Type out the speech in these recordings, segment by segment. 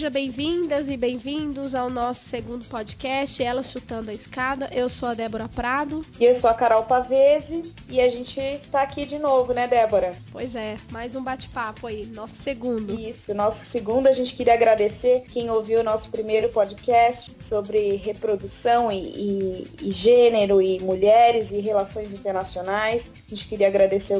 Sejam bem-vindas e bem-vindos ao nosso segundo podcast, Ela Chutando a Escada. Eu sou a Débora Prado. E eu sou a Carol Pavese. E a gente tá aqui de novo, né, Débora? Pois é, mais um bate-papo aí, nosso segundo. Isso, nosso segundo. A gente queria agradecer quem ouviu o nosso primeiro podcast sobre reprodução e, e, e gênero e mulheres e relações internacionais. A gente queria agradecer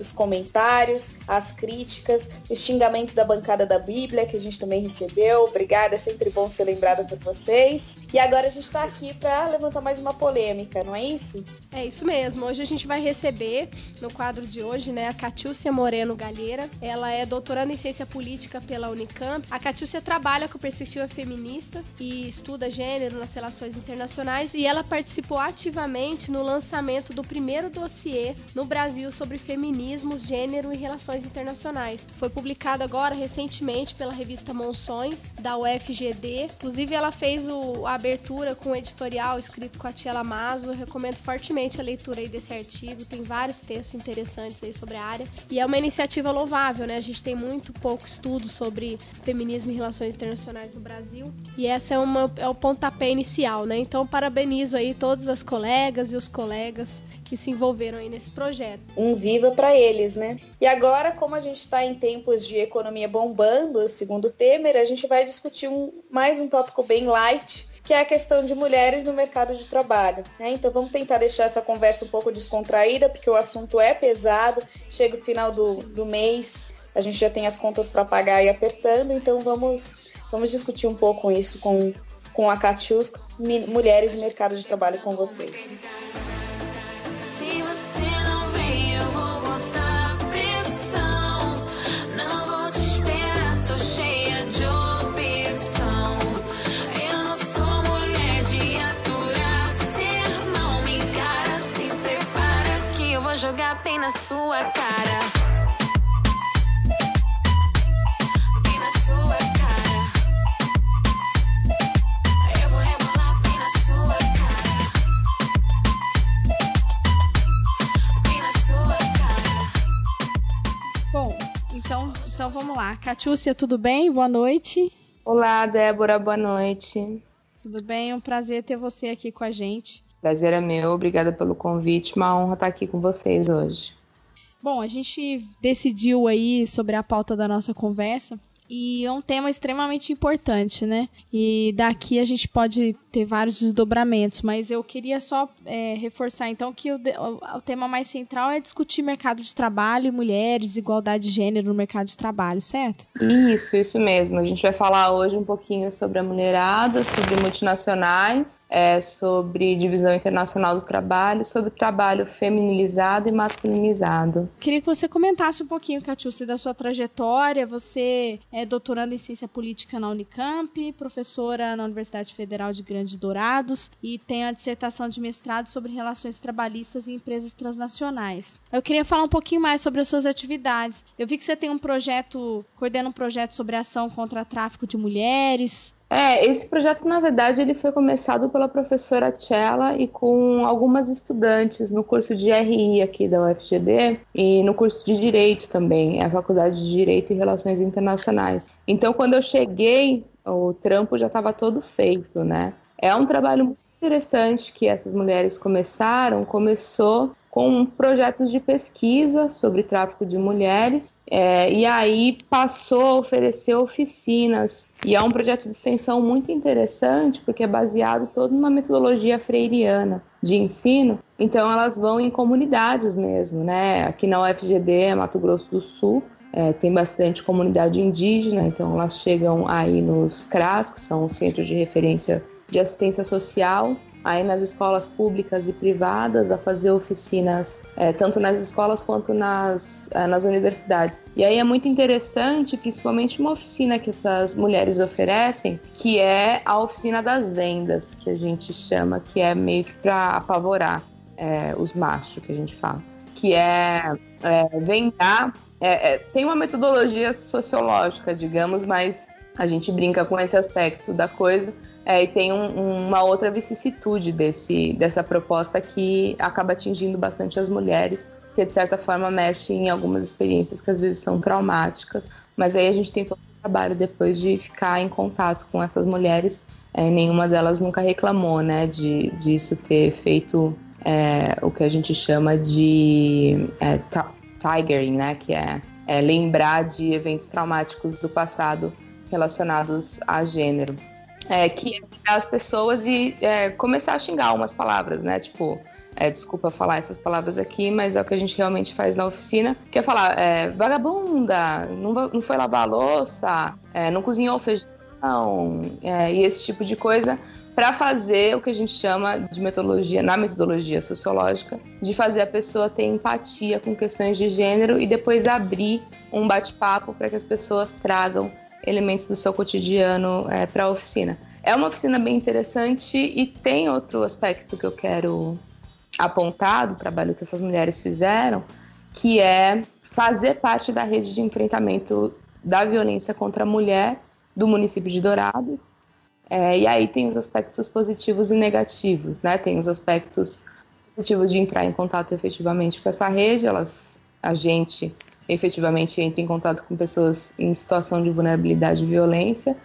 os comentários, as críticas, os xingamentos da bancada da Bíblia, que a gente também recebeu Obrigada, é sempre bom ser lembrada por vocês. E agora a gente está aqui para levantar mais uma polêmica, não é isso? É isso mesmo. Hoje a gente vai receber, no quadro de hoje, né, a Catiúcia Moreno Galheira. Ela é doutoranda em ciência política pela Unicamp. A Catiúcia trabalha com perspectiva feminista e estuda gênero nas relações internacionais e ela participou ativamente no lançamento do primeiro dossiê no Brasil sobre feminismo, gênero e relações internacionais. Foi publicado agora recentemente pela revista Monções da UFGD. Inclusive, ela fez o, a abertura com o editorial escrito com a Tia Lamazo. Eu recomendo fortemente a leitura aí desse artigo. Tem vários textos interessantes aí sobre a área. E é uma iniciativa louvável, né? A gente tem muito pouco estudo sobre feminismo e relações internacionais no Brasil. E essa é, uma, é o pontapé inicial, né? Então, parabenizo aí todas as colegas e os colegas que se envolveram aí nesse projeto. Um viva para eles, né? E agora, como a gente está em tempos de economia bombando, segundo Temer, a gente vai discutir um, mais um tópico bem light, que é a questão de mulheres no mercado de trabalho. Né? Então vamos tentar deixar essa conversa um pouco descontraída, porque o assunto é pesado, chega o final do, do mês, a gente já tem as contas para pagar e apertando, então vamos, vamos discutir um pouco isso com, com a Catius, Mulheres e Mercado de Trabalho com vocês. Sua cara. Bom, então, então vamos lá. Catiúcia, tudo bem? Boa noite. Olá, Débora, boa noite. Tudo bem? É um prazer ter você aqui com a gente. Prazer é meu, obrigada pelo convite, uma honra estar aqui com vocês hoje. Bom, a gente decidiu aí sobre a pauta da nossa conversa e é um tema extremamente importante, né? E daqui a gente pode ter vários desdobramentos, mas eu queria só é, reforçar então que o, o, o, tema mais central é discutir mercado de trabalho e mulheres, igualdade de gênero no mercado de trabalho, certo? Isso, isso mesmo. A gente vai falar hoje um pouquinho sobre a mulherada, sobre multinacionais, é, sobre divisão internacional do trabalho, sobre trabalho feminilizado e masculinizado. Queria que você comentasse um pouquinho, Catiúcia, da sua trajetória. Você é é doutoranda em ciência política na Unicamp, professora na Universidade Federal de Grande Dourados e tem a dissertação de mestrado sobre relações trabalhistas em empresas transnacionais. Eu queria falar um pouquinho mais sobre as suas atividades. Eu vi que você tem um projeto, coordena um projeto sobre ação contra tráfico de mulheres, é, esse projeto, na verdade, ele foi começado pela professora Chela e com algumas estudantes no curso de RI aqui da UFGD e no curso de Direito também, a Faculdade de Direito e Relações Internacionais. Então, quando eu cheguei, o trampo já estava todo feito, né? É um trabalho muito interessante que essas mulheres começaram, começou com projetos de pesquisa sobre tráfico de mulheres é, e aí passou a oferecer oficinas. E é um projeto de extensão muito interessante, porque é baseado todo numa metodologia freiriana de ensino. Então, elas vão em comunidades mesmo, né? Aqui na UFGD, Mato Grosso do Sul, é, tem bastante comunidade indígena, então elas chegam aí nos CRAS, que são os Centros de Referência de Assistência Social, aí nas escolas públicas e privadas a fazer oficinas, é, tanto nas escolas quanto nas, é, nas universidades. E aí é muito interessante, principalmente uma oficina que essas mulheres oferecem, que é a oficina das vendas, que a gente chama, que é meio que para apavorar é, os machos, que a gente fala. Que é é, vem dar. É, é, tem uma metodologia sociológica, digamos, mas a gente brinca com esse aspecto da coisa. É, e tem um, uma outra vicissitude desse, dessa proposta que acaba atingindo bastante as mulheres, que de certa forma mexe em algumas experiências que às vezes são traumáticas. Mas aí a gente tem todo o trabalho depois de ficar em contato com essas mulheres. É, nenhuma delas nunca reclamou, né, de disso ter feito é, o que a gente chama de é, tigering, né, que é, é lembrar de eventos traumáticos do passado relacionados a gênero. É, que é as pessoas e é, começar a xingar umas palavras, né? Tipo, é, desculpa falar essas palavras aqui, mas é o que a gente realmente faz na oficina, que é falar, é, vagabunda, não, não foi lavar a louça, é, não cozinhou feijão, é, e esse tipo de coisa, para fazer o que a gente chama de metodologia, na metodologia sociológica, de fazer a pessoa ter empatia com questões de gênero e depois abrir um bate-papo para que as pessoas tragam elementos do seu cotidiano é, para a oficina. É uma oficina bem interessante e tem outro aspecto que eu quero apontar do trabalho que essas mulheres fizeram, que é fazer parte da rede de enfrentamento da violência contra a mulher do município de Dourado. É, e aí tem os aspectos positivos e negativos, né? Tem os aspectos positivos de entrar em contato efetivamente com essa rede, elas, a gente efetivamente entra em contato com pessoas em situação de vulnerabilidade e violência,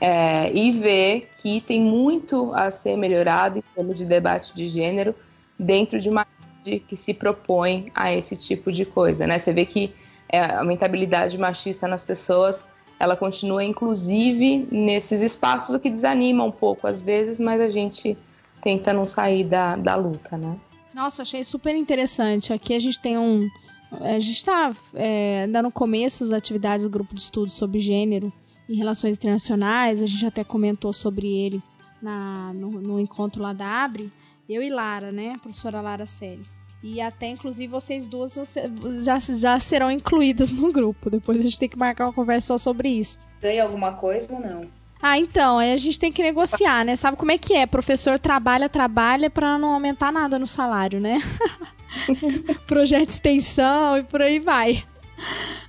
é, e ver que tem muito a ser melhorado em termos de debate de gênero dentro de uma rede que se propõe a esse tipo de coisa, né? Você vê que é, a mentalidade machista nas pessoas ela continua inclusive nesses espaços o que desanima um pouco às vezes, mas a gente tenta não sair da, da luta, né? Nossa, achei super interessante. Aqui a gente tem um, a gente está é, ainda no começo das atividades do grupo de estudo sobre gênero e relações internacionais. A gente até comentou sobre ele na, no, no encontro lá da Abre. Eu e Lara, né? A professora Lara Seles. E até, inclusive, vocês duas você, já, já serão incluídas no grupo. Depois a gente tem que marcar uma conversa só sobre isso. Ganha alguma coisa ou não? Ah, então, aí a gente tem que negociar, né? Sabe como é que é? Professor trabalha, trabalha para não aumentar nada no salário, né? projeto de extensão e por aí vai.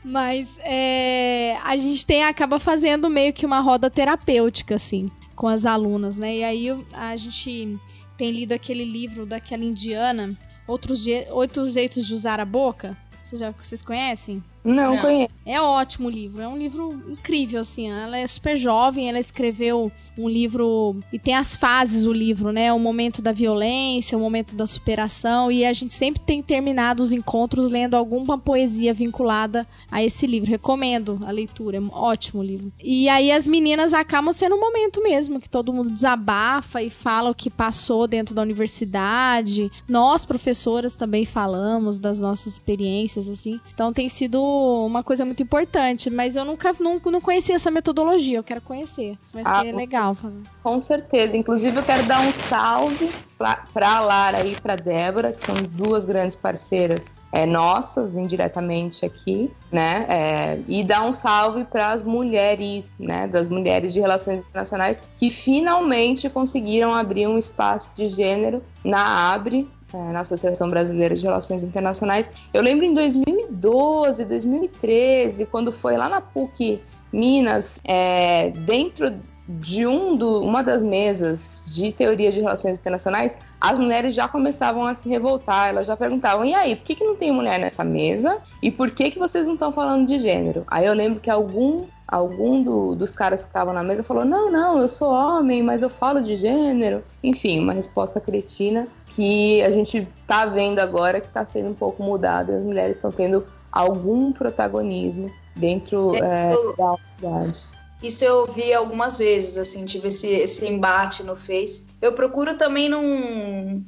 Mas é, a gente tem acaba fazendo meio que uma roda terapêutica, assim, com as alunas, né? E aí a gente tem lido aquele livro daquela indiana, Outros, Outros Jeitos de Usar a Boca. Vocês, já, vocês conhecem? Não, Não, conheço. É ótimo o livro. É um livro incrível, assim. Ela é super jovem, ela escreveu um livro. E tem as fases o livro, né? O momento da violência, o momento da superação. E a gente sempre tem terminado os encontros lendo alguma poesia vinculada a esse livro. Recomendo a leitura. É um ótimo livro. E aí as meninas acabam sendo um momento mesmo que todo mundo desabafa e fala o que passou dentro da universidade. Nós, professoras, também falamos das nossas experiências, assim. Então tem sido uma coisa muito importante. Mas eu nunca não, não conhecia essa metodologia. Eu quero conhecer. Vai ah, ser legal. Com certeza. Inclusive, eu quero dar um salve para a Lara e para Débora, que são duas grandes parceiras é, nossas, indiretamente aqui, né? É, e dar um salve para as mulheres, né? Das mulheres de relações internacionais que finalmente conseguiram abrir um espaço de gênero na Abre, na Associação Brasileira de Relações Internacionais. Eu lembro em 2012, 2013, quando foi lá na PUC Minas, é, dentro de um do, uma das mesas de teoria de relações internacionais, as mulheres já começavam a se revoltar, elas já perguntavam, e aí, por que, que não tem mulher nessa mesa? E por que, que vocês não estão falando de gênero? Aí eu lembro que algum, algum do, dos caras que estavam na mesa falou, não, não, eu sou homem, mas eu falo de gênero. Enfim, uma resposta cretina que a gente tá vendo agora que está sendo um pouco mudada, as mulheres estão tendo algum protagonismo dentro é, é, da unidade. Isso eu ouvi algumas vezes, assim, tive esse, esse embate no Face. Eu procuro também não.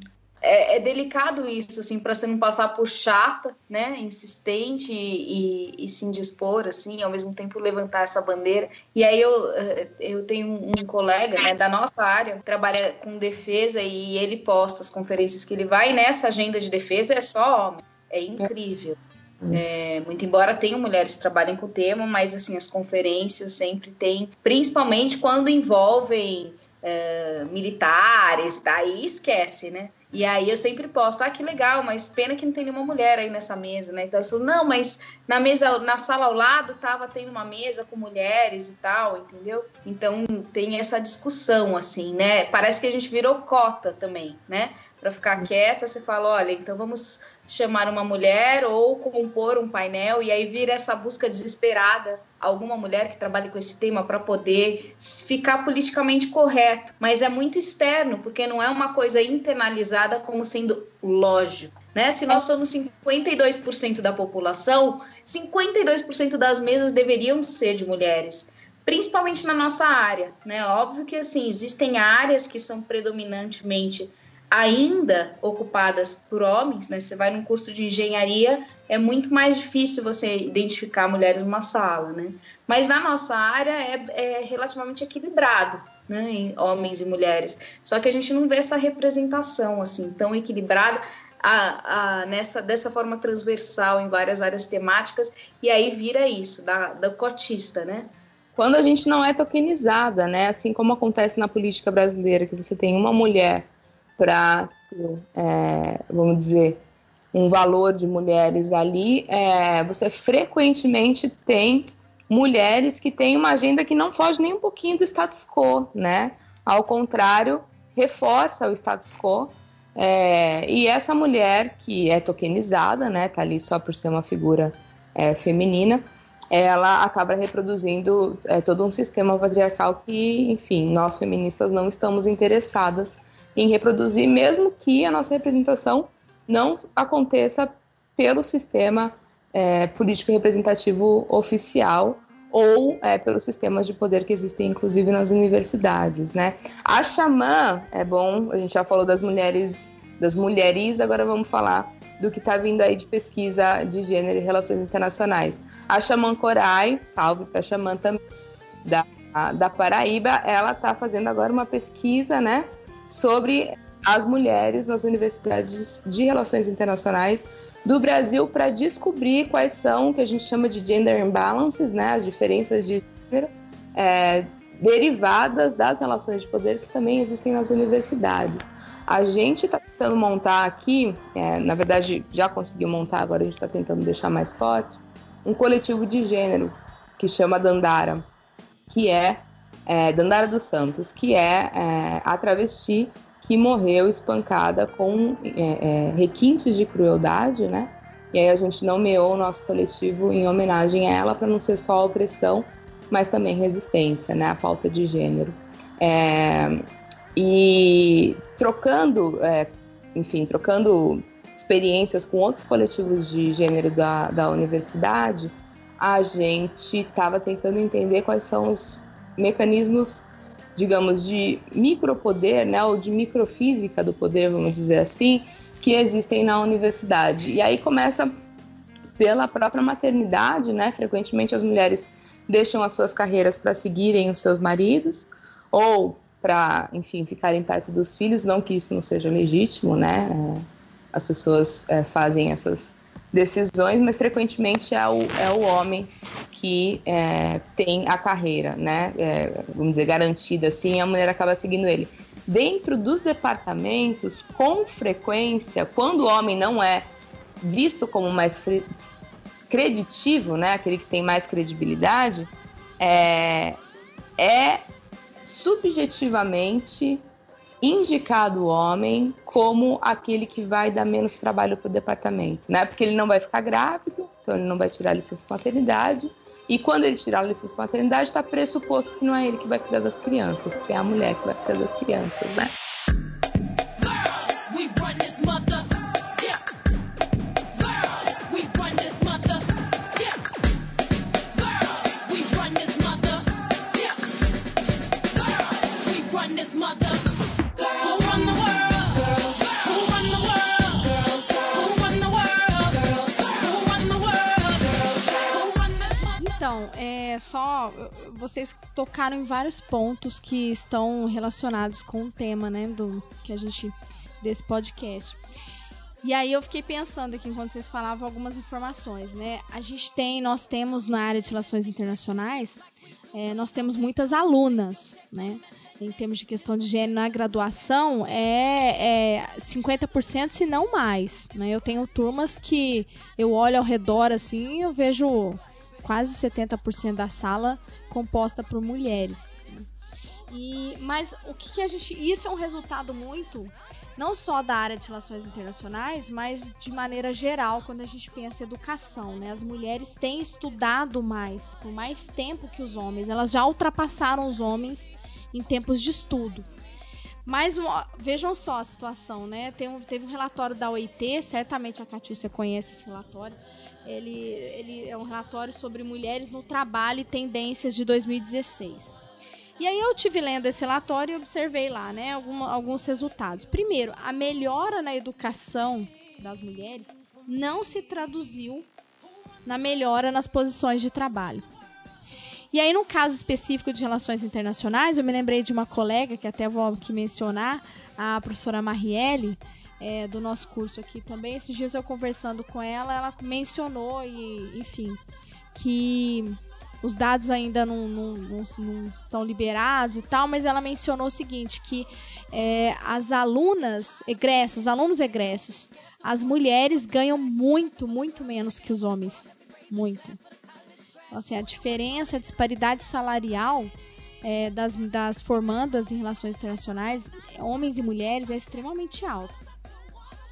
É, é delicado isso, assim, para você não passar por chata, né? Insistente e, e, e, se indispor, assim, ao mesmo tempo levantar essa bandeira. E aí eu, eh, eu tenho um colega, né, da nossa área, trabalha com defesa e ele posta as conferências que ele vai, e nessa agenda de defesa é só homem. É incrível. É, muito embora tenham mulheres que trabalhem com o tema, mas assim as conferências sempre têm, principalmente quando envolvem é, militares, daí esquece, né? E aí eu sempre posto, ah, que legal, mas pena que não tem nenhuma mulher aí nessa mesa, né? Então ele falou, não, mas na mesa, na sala ao lado tava tendo uma mesa com mulheres e tal, entendeu? Então tem essa discussão, assim, né? Parece que a gente virou cota também, né? Para ficar quieta, você fala, olha, então vamos chamar uma mulher ou compor um painel e aí vira essa busca desesperada alguma mulher que trabalhe com esse tema para poder ficar politicamente correto, mas é muito externo porque não é uma coisa internalizada como sendo lógico, né? Se nós somos 52% da população, 52% das mesas deveriam ser de mulheres principalmente na nossa área, né? Óbvio que assim existem áreas que são predominantemente ainda ocupadas por homens, né? Você vai num curso de engenharia, é muito mais difícil você identificar mulheres numa sala, né? Mas na nossa área é, é relativamente equilibrado, né? Em homens e mulheres. Só que a gente não vê essa representação assim tão equilibrada. A, a, nessa dessa forma transversal em várias áreas temáticas e aí vira isso da, da cotista, né? Quando a gente não é tokenizada, né? Assim como acontece na política brasileira, que você tem uma mulher para, é, vamos dizer, um valor de mulheres ali, é, você frequentemente tem mulheres que têm uma agenda que não foge nem um pouquinho do status quo, né? Ao contrário, reforça o status quo. É, e essa mulher que é tokenizada, né? Tá ali só por ser uma figura é, feminina, ela acaba reproduzindo é, todo um sistema patriarcal que, enfim, nós feministas não estamos interessadas em reproduzir, mesmo que a nossa representação não aconteça pelo sistema é, político representativo oficial ou é, pelos sistemas de poder que existem, inclusive nas universidades, né? A xamã é bom, a gente já falou das mulheres, das mulheres, agora vamos falar do que está vindo aí de pesquisa de gênero e relações internacionais. A Xamã Corai, salve para a Xamã também, da, da Paraíba, ela está fazendo agora uma pesquisa, né, sobre as mulheres nas universidades de relações internacionais do Brasil para descobrir quais são o que a gente chama de gender imbalances, né, as diferenças de gênero é, derivadas das relações de poder que também existem nas universidades. A gente está tentando montar aqui, é, na verdade já conseguiu montar, agora a gente está tentando deixar mais forte, um coletivo de gênero que chama Dandara, que é é, Dandara dos Santos, que é, é, a travesti que morreu espancada com é, é, requintes de crueldade, né? E aí a gente nomeou o nosso coletivo em homenagem a ela para não ser só opressão, mas também resistência, né? A falta de gênero. É, e trocando, é, enfim, trocando experiências com outros coletivos de gênero da, da universidade, a gente estava tentando entender quais são os mecanismos, digamos, de micropoder, né, ou de microfísica do poder, vamos dizer assim, que existem na universidade. E aí começa pela própria maternidade, né? Frequentemente as mulheres deixam as suas carreiras para seguirem os seus maridos ou para, enfim, ficarem perto dos filhos, não que isso não seja legítimo, né? É, as pessoas é, fazem essas decisões, mas frequentemente é o, é o homem que é, tem a carreira, né? É, vamos dizer, garantida assim, a mulher acaba seguindo ele. Dentro dos departamentos, com frequência, quando o homem não é visto como mais creditivo, né? Aquele que tem mais credibilidade, é, é subjetivamente indicado o homem como aquele que vai dar menos trabalho para o departamento, né? Porque ele não vai ficar grávido, então ele não vai tirar a licença maternidade. E quando ele tirar a licença maternidade, está pressuposto que não é ele que vai cuidar das crianças, que é a mulher que vai cuidar das crianças, né? Só. Vocês tocaram em vários pontos que estão relacionados com o tema, né? Do que a gente. desse podcast. E aí eu fiquei pensando aqui enquanto vocês falavam algumas informações, né? A gente tem, nós temos na área de relações internacionais, é, nós temos muitas alunas, né? em termos de questão de gênero na graduação é, é 50%, se não mais. Né? Eu tenho turmas que eu olho ao redor assim eu vejo quase 70% da sala composta por mulheres. E, mas o que, que a gente. Isso é um resultado muito não só da área de relações internacionais, mas de maneira geral, quando a gente pensa em educação, né? As mulheres têm estudado mais, por mais tempo que os homens, elas já ultrapassaram os homens em tempos de estudo. Mas vejam só a situação, né? Um, teve um relatório da OIT, certamente a Catiúcia conhece esse relatório. Ele, ele é um relatório sobre mulheres no trabalho e tendências de 2016. E aí eu tive lendo esse relatório e observei lá, né, alguns resultados. Primeiro, a melhora na educação das mulheres não se traduziu na melhora nas posições de trabalho. E aí, no caso específico de relações internacionais, eu me lembrei de uma colega, que até vou aqui mencionar, a professora Marielle, é, do nosso curso aqui também. Esses dias eu conversando com ela, ela mencionou, e, enfim, que os dados ainda não, não, não, não estão liberados e tal, mas ela mencionou o seguinte, que é, as alunas egressos, alunos egressos, as mulheres ganham muito, muito menos que os homens. Muito. Então, assim, a diferença, a disparidade salarial é, das, das formandas em relações internacionais, homens e mulheres, é extremamente alta.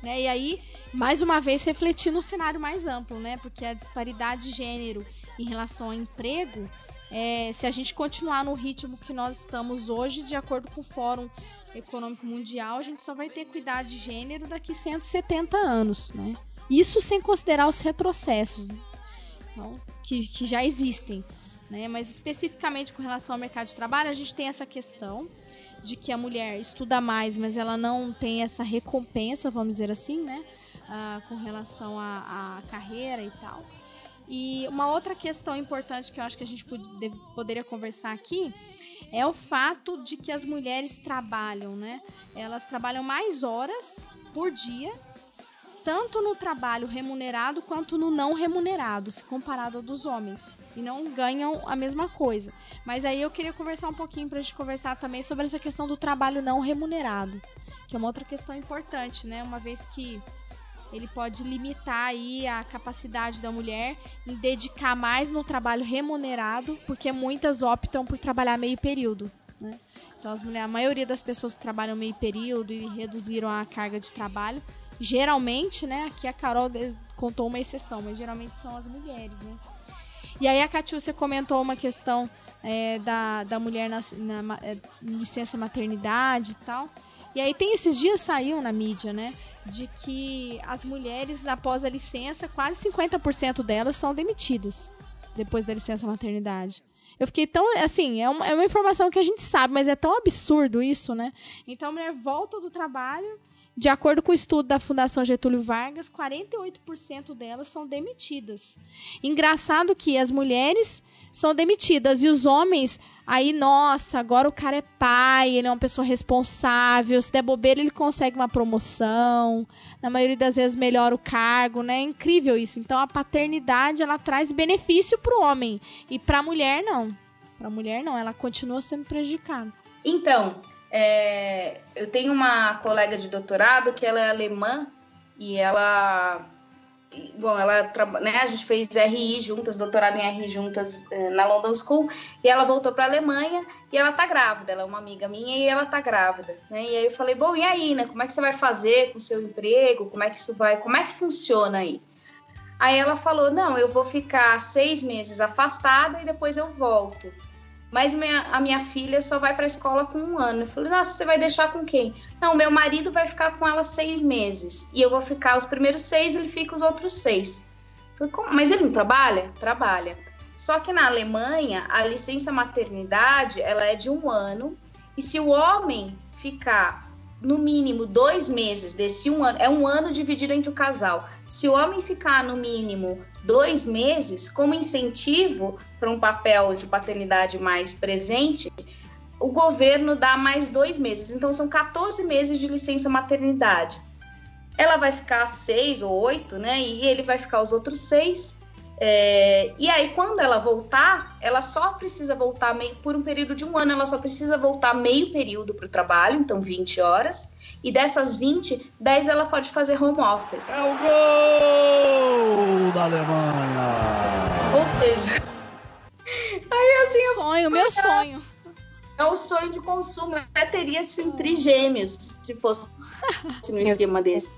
Né? E aí, mais uma vez, refletir no cenário mais amplo, né? Porque a disparidade de gênero em relação ao emprego, é, se a gente continuar no ritmo que nós estamos hoje, de acordo com o Fórum Econômico Mundial, a gente só vai ter equidade de gênero daqui 170 anos, né? Isso sem considerar os retrocessos né? então, que, que já existem. Né? Mas especificamente com relação ao mercado de trabalho, a gente tem essa questão de que a mulher estuda mais, mas ela não tem essa recompensa, vamos dizer assim, né? Ah, com relação à carreira e tal. E uma outra questão importante que eu acho que a gente poderia conversar aqui é o fato de que as mulheres trabalham, né? Elas trabalham mais horas por dia, tanto no trabalho remunerado quanto no não remunerado, se comparado ao dos homens. E não ganham a mesma coisa. Mas aí eu queria conversar um pouquinho para a gente conversar também sobre essa questão do trabalho não remunerado, que é uma outra questão importante, né? Uma vez que ele pode limitar aí a capacidade da mulher em dedicar mais no trabalho remunerado, porque muitas optam por trabalhar meio período. Né? Então, as mulheres, a maioria das pessoas que trabalham meio período e reduziram a carga de trabalho, geralmente, né? Aqui a Carol contou uma exceção, mas geralmente são as mulheres, né? E aí a Catiúcia comentou uma questão é, da, da mulher na, na, é, licença maternidade e tal. E aí tem esses dias saiu na mídia, né? de que as mulheres, após a licença, quase 50% delas são demitidas depois da licença maternidade. Eu fiquei tão. Assim, é uma, é uma informação que a gente sabe, mas é tão absurdo isso, né? Então a mulher volta do trabalho. De acordo com o estudo da Fundação Getúlio Vargas, 48% delas são demitidas. Engraçado que as mulheres são demitidas. E os homens, aí, nossa, agora o cara é pai, ele é uma pessoa responsável. Se der bobeira, ele consegue uma promoção. Na maioria das vezes, melhora o cargo, né? É incrível isso. Então, a paternidade, ela traz benefício pro homem. E pra mulher, não. Pra mulher, não. Ela continua sendo prejudicada. Então, é, eu tenho uma colega de doutorado que ela é alemã e ela bom, ela né, a gente fez RI juntas, doutorado em RI juntas eh, na London School, e ela voltou para a Alemanha e ela tá grávida, ela é uma amiga minha e ela tá grávida, né? E aí eu falei, bom, e aí, né? Como é que você vai fazer com o seu emprego? Como é que isso vai? Como é que funciona aí? Aí ela falou, não, eu vou ficar seis meses afastada e depois eu volto mas minha, a minha filha só vai para a escola com um ano. Eu falei, nossa, você vai deixar com quem? Não, meu marido vai ficar com ela seis meses. E eu vou ficar os primeiros seis, ele fica os outros seis. Eu falei, mas ele não trabalha? Trabalha. Só que na Alemanha, a licença maternidade, ela é de um ano. E se o homem ficar no mínimo dois meses desse um ano, é um ano dividido entre o casal. Se o homem ficar no mínimo dois meses, como incentivo para um papel de paternidade mais presente, o governo dá mais dois meses. Então, são 14 meses de licença maternidade. Ela vai ficar seis ou oito, né? E ele vai ficar os outros seis. É, e aí, quando ela voltar, ela só precisa voltar meio, por um período de um ano, ela só precisa voltar meio período para o trabalho, então 20 horas. E dessas 20, 10 ela pode fazer home office. É o gol da Alemanha! Ou seja, aí assim, Sonho, meu sonho. é o sonho de consumo. Eu até teria assim, trigêmeos se fosse no esquema desse.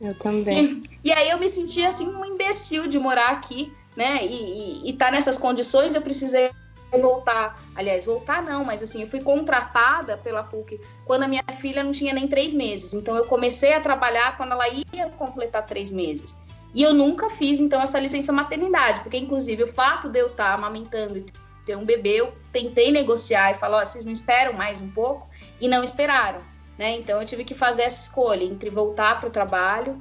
Eu também. E aí eu me senti assim um imbecil de morar aqui, né? E, e, e tá nessas condições, eu precisei voltar. Aliás, voltar não, mas assim, eu fui contratada pela PUC quando a minha filha não tinha nem três meses. Então eu comecei a trabalhar quando ela ia completar três meses. E eu nunca fiz, então, essa licença maternidade, porque, inclusive, o fato de eu estar amamentando e ter um bebê, eu tentei negociar e falar, ó, vocês não esperam mais um pouco? E não esperaram, né? Então, eu tive que fazer essa escolha entre voltar para o trabalho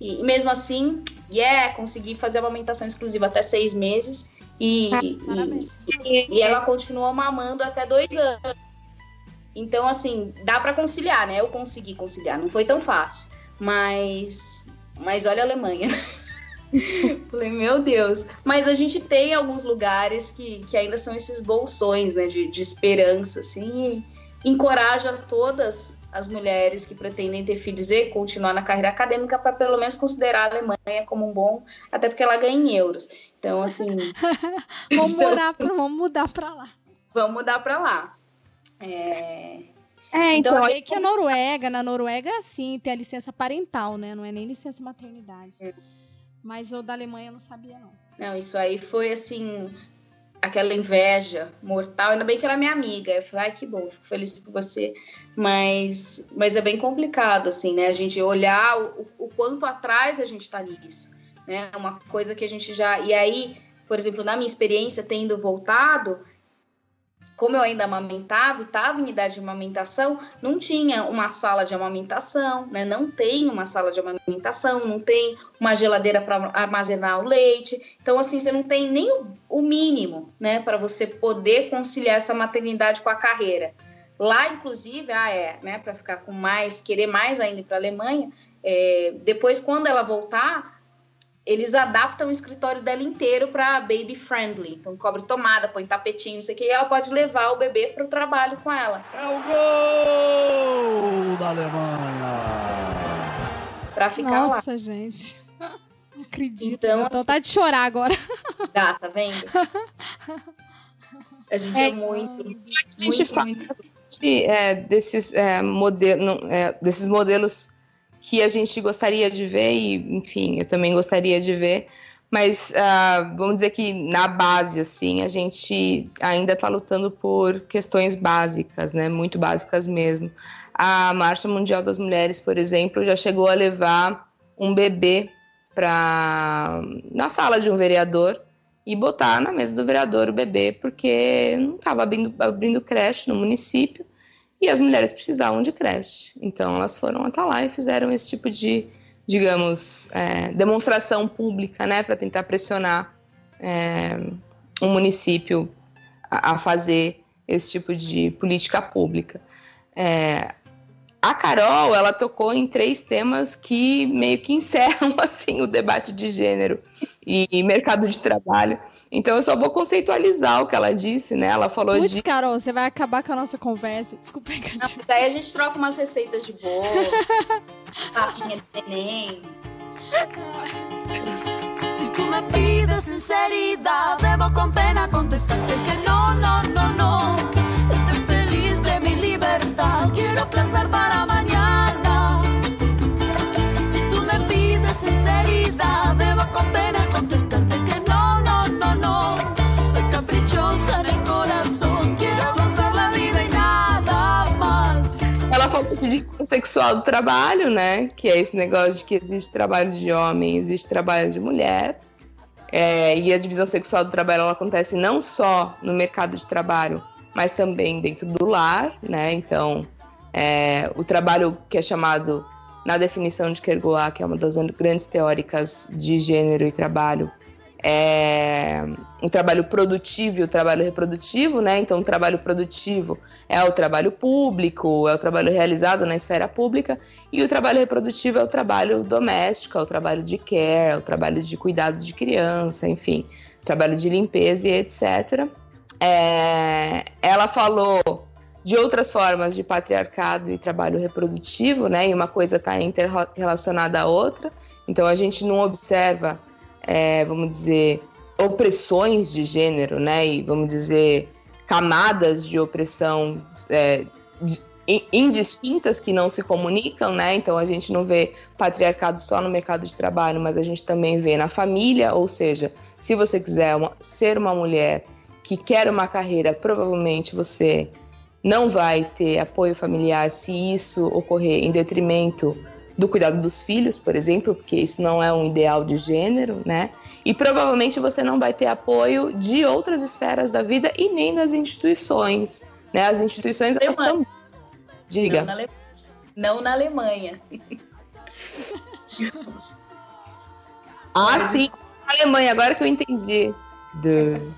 e, e mesmo assim, yeah, consegui fazer a amamentação exclusiva até seis meses e, Parabéns. e, e ela continuou mamando até dois anos. Então, assim, dá para conciliar, né? Eu consegui conciliar, não foi tão fácil, mas, mas olha a Alemanha. Falei, meu Deus. Mas a gente tem alguns lugares que, que ainda são esses bolsões, né, de, de esperança, assim, encoraja todas as mulheres que pretendem ter filhos e continuar na carreira acadêmica para pelo menos considerar a Alemanha como um bom, até porque ela ganha em euros. Então, assim, Vamos, morar pra, vamos mudar pra lá. vamos mudar para lá. É, É, então, Então, Eu sei que a Noruega, na Noruega é assim, tem a licença parental, né? Não é nem licença maternidade. É. Mas o da Alemanha eu não sabia, não. Não, isso aí foi assim, aquela inveja mortal. Ainda bem que ela é minha amiga. Eu falei, ai, que bom, fico feliz por você. Mas, mas é bem complicado, assim, né? A gente olhar o, o quanto atrás a gente tá nisso. Né? Uma coisa que a gente já. E aí, por exemplo, na minha experiência, tendo voltado, como eu ainda amamentava e estava em idade de amamentação, não tinha uma sala de amamentação, né? Não tem uma sala de amamentação, não tem uma geladeira para armazenar o leite. Então, assim, você não tem nem o, mínimo, né, para você poder conciliar essa maternidade com a carreira. Lá, inclusive, ah, é, né, para ficar com mais, querer mais ainda para a Alemanha, é, depois, quando ela voltar, eles adaptam o escritório dela inteiro para baby friendly. Então, cobre tomada, põe tapetinho, não sei o que, e ela pode levar o bebê para o trabalho com ela, É o gol da Alemanha! para ficar lá. Nossa, gente. Não acredito. Então, tô assim- vontade de chorar agora. Dá, tá vendo? A gente é, É, muito, a gente muito, fala muito de, é, desses, é, modelo, não, é, desses modelos que a gente gostaria de ver, e enfim, eu também gostaria de ver, mas ah, vamos dizer que na base, assim, a gente ainda está lutando por questões básicas, né, muito básicas mesmo. A Marcha Mundial das Mulheres, por exemplo, já chegou a levar um bebê para na sala de um vereador e botar na mesa do vereador o bebê, porque não estava abrindo, abrindo creche no município e as mulheres precisavam de creche. Então elas foram até lá e fizeram esse tipo de, digamos, é, demonstração pública, né, para tentar pressionar é, um município a, a fazer esse tipo de política pública. É, a Carol, ela tocou em três temas que meio que encerram assim o debate de gênero e mercado de trabalho. Então eu só vou conceitualizar o que ela disse, né? Ela falou Putz, de Carol, você vai acabar com a nossa conversa. Desculpa aí, Não, daí a gente troca umas receitas de bolo, papinha de neném. Si tú me pides sinceridad, debo con pena contestarte que no, no, no, no. Estoy feliz de mi libertad, quiero pensar para mañana. De sexual do trabalho, né? Que é esse negócio de que existe trabalho de homem, existe trabalho de mulher. É, e a divisão sexual do trabalho ela acontece não só no mercado de trabalho, mas também dentro do lar, né? Então, é, o trabalho que é chamado na definição de Kerguá, que é uma das grandes teóricas de gênero e trabalho, é um trabalho produtivo e o trabalho reprodutivo, né? Então, o trabalho produtivo é o trabalho público, é o trabalho realizado na esfera pública, e o trabalho reprodutivo é o trabalho doméstico, é o trabalho de care, é o trabalho de cuidado de criança, enfim, trabalho de limpeza e etc. É, ela falou de outras formas de patriarcado e trabalho reprodutivo, né? E uma coisa está interrelacionada à outra. Então a gente não observa, é, vamos dizer, opressões de gênero, né? E vamos dizer camadas de opressão é, indistintas que não se comunicam, né? Então a gente não vê patriarcado só no mercado de trabalho, mas a gente também vê na família, ou seja, se você quiser uma, ser uma mulher que quer uma carreira, provavelmente você não vai ter apoio familiar se isso ocorrer em detrimento do cuidado dos filhos, por exemplo, porque isso não é um ideal de gênero, né? E provavelmente você não vai ter apoio de outras esferas da vida e nem das instituições, né? As instituições elas estão Diga. Não na, Ale... não na Alemanha. ah, sim, na Alemanha, agora que eu entendi. Duh.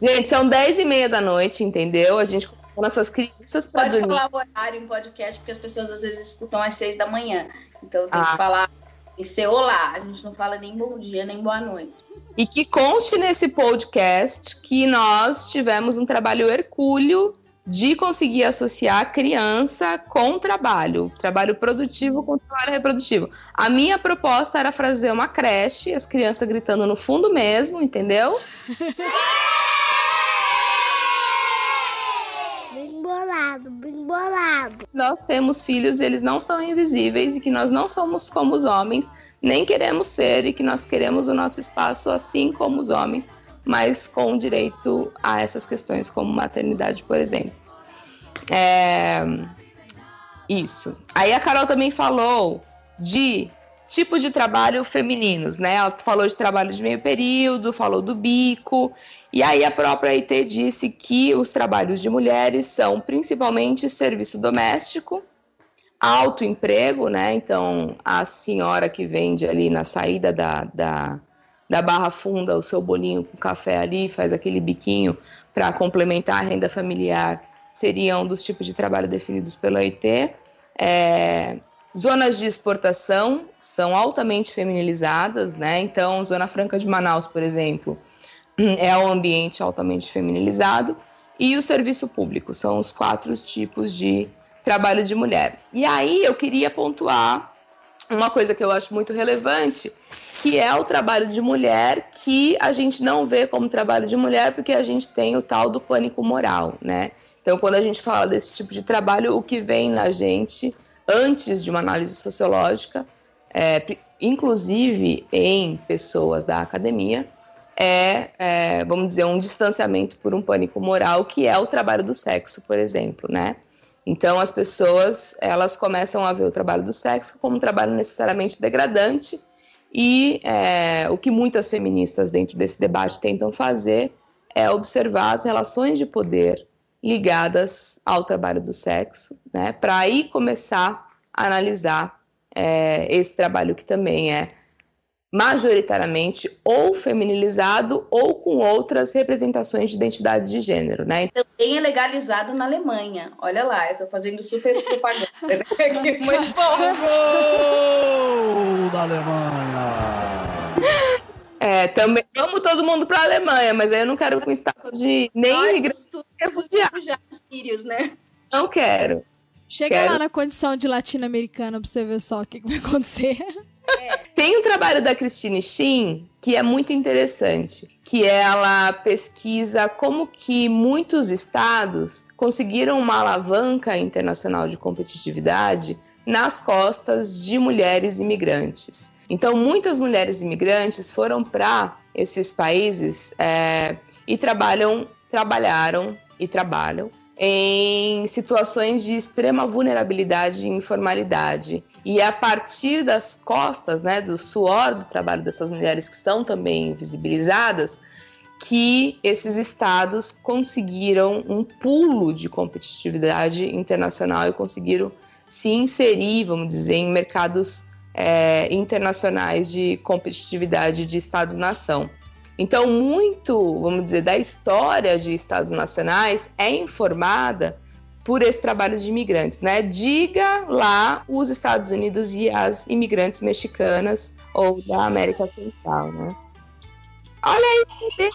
Gente, são 10 e meia da noite, entendeu? A gente nossas crianças para Pode dormir. falar o horário em podcast, porque as pessoas às vezes escutam às seis da manhã. Então tem ah. que falar, tem que ser olá. A gente não fala nem bom dia, nem boa noite. E que conste nesse podcast que nós tivemos um trabalho hercúleo de conseguir associar criança com trabalho, trabalho produtivo com trabalho reprodutivo. A minha proposta era fazer uma creche, as crianças gritando no fundo mesmo, entendeu? bolado, bem bolado. Nós temos filhos e eles não são invisíveis e que nós não somos como os homens, nem queremos ser e que nós queremos o nosso espaço assim como os homens, mas com direito a essas questões como maternidade, por exemplo. É... Isso. Aí a Carol também falou de tipos de trabalho femininos, né? Ela falou de trabalho de meio período, falou do bico, e aí a própria IT disse que os trabalhos de mulheres são principalmente serviço doméstico, autoemprego, né? Então a senhora que vende ali na saída da, da, da barra funda o seu bolinho com café ali, faz aquele biquinho para complementar a renda familiar, seriam um dos tipos de trabalho definidos pela IT. É, Zonas de exportação são altamente feminilizadas, né? Então, Zona Franca de Manaus, por exemplo, é um ambiente altamente feminilizado. E o serviço público são os quatro tipos de trabalho de mulher. E aí eu queria pontuar uma coisa que eu acho muito relevante, que é o trabalho de mulher que a gente não vê como trabalho de mulher porque a gente tem o tal do pânico moral, né? Então, quando a gente fala desse tipo de trabalho, o que vem na gente antes de uma análise sociológica, é, inclusive em pessoas da academia, é, é, vamos dizer, um distanciamento por um pânico moral, que é o trabalho do sexo, por exemplo, né? Então, as pessoas, elas começam a ver o trabalho do sexo como um trabalho necessariamente degradante e é, o que muitas feministas dentro desse debate tentam fazer é observar as relações de poder ligadas ao trabalho do sexo, né, para aí começar a analisar é, esse trabalho que também é majoritariamente ou feminilizado ou com outras representações de identidade de gênero, né? Também é legalizado na Alemanha. Olha lá, eu estou fazendo super propaganda. Né? Muito bom. Gol da Alemanha. É, também vamos todo mundo para a Alemanha, mas aí eu não quero com estado de nem imigrantes refugiados sírios, né? Não quero. Chega quero. lá na condição de latino-americana para você ver só o que, que vai acontecer. É. Tem o um trabalho da Christine Shin que é muito interessante, que ela pesquisa como que muitos estados conseguiram uma alavanca internacional de competitividade nas costas de mulheres imigrantes. Então, muitas mulheres imigrantes foram para esses países é, e trabalham, trabalharam e trabalham em situações de extrema vulnerabilidade e informalidade. E a partir das costas, né, do suor do trabalho dessas mulheres que estão também invisibilizadas, que esses estados conseguiram um pulo de competitividade internacional e conseguiram se inserir, vamos dizer, em mercados é, internacionais de competitividade de Estados-nação. Então, muito, vamos dizer, da história de estados nacionais é informada por esse trabalho de imigrantes, né? Diga lá os Estados Unidos e as imigrantes mexicanas ou da América Central, né? Olha aí,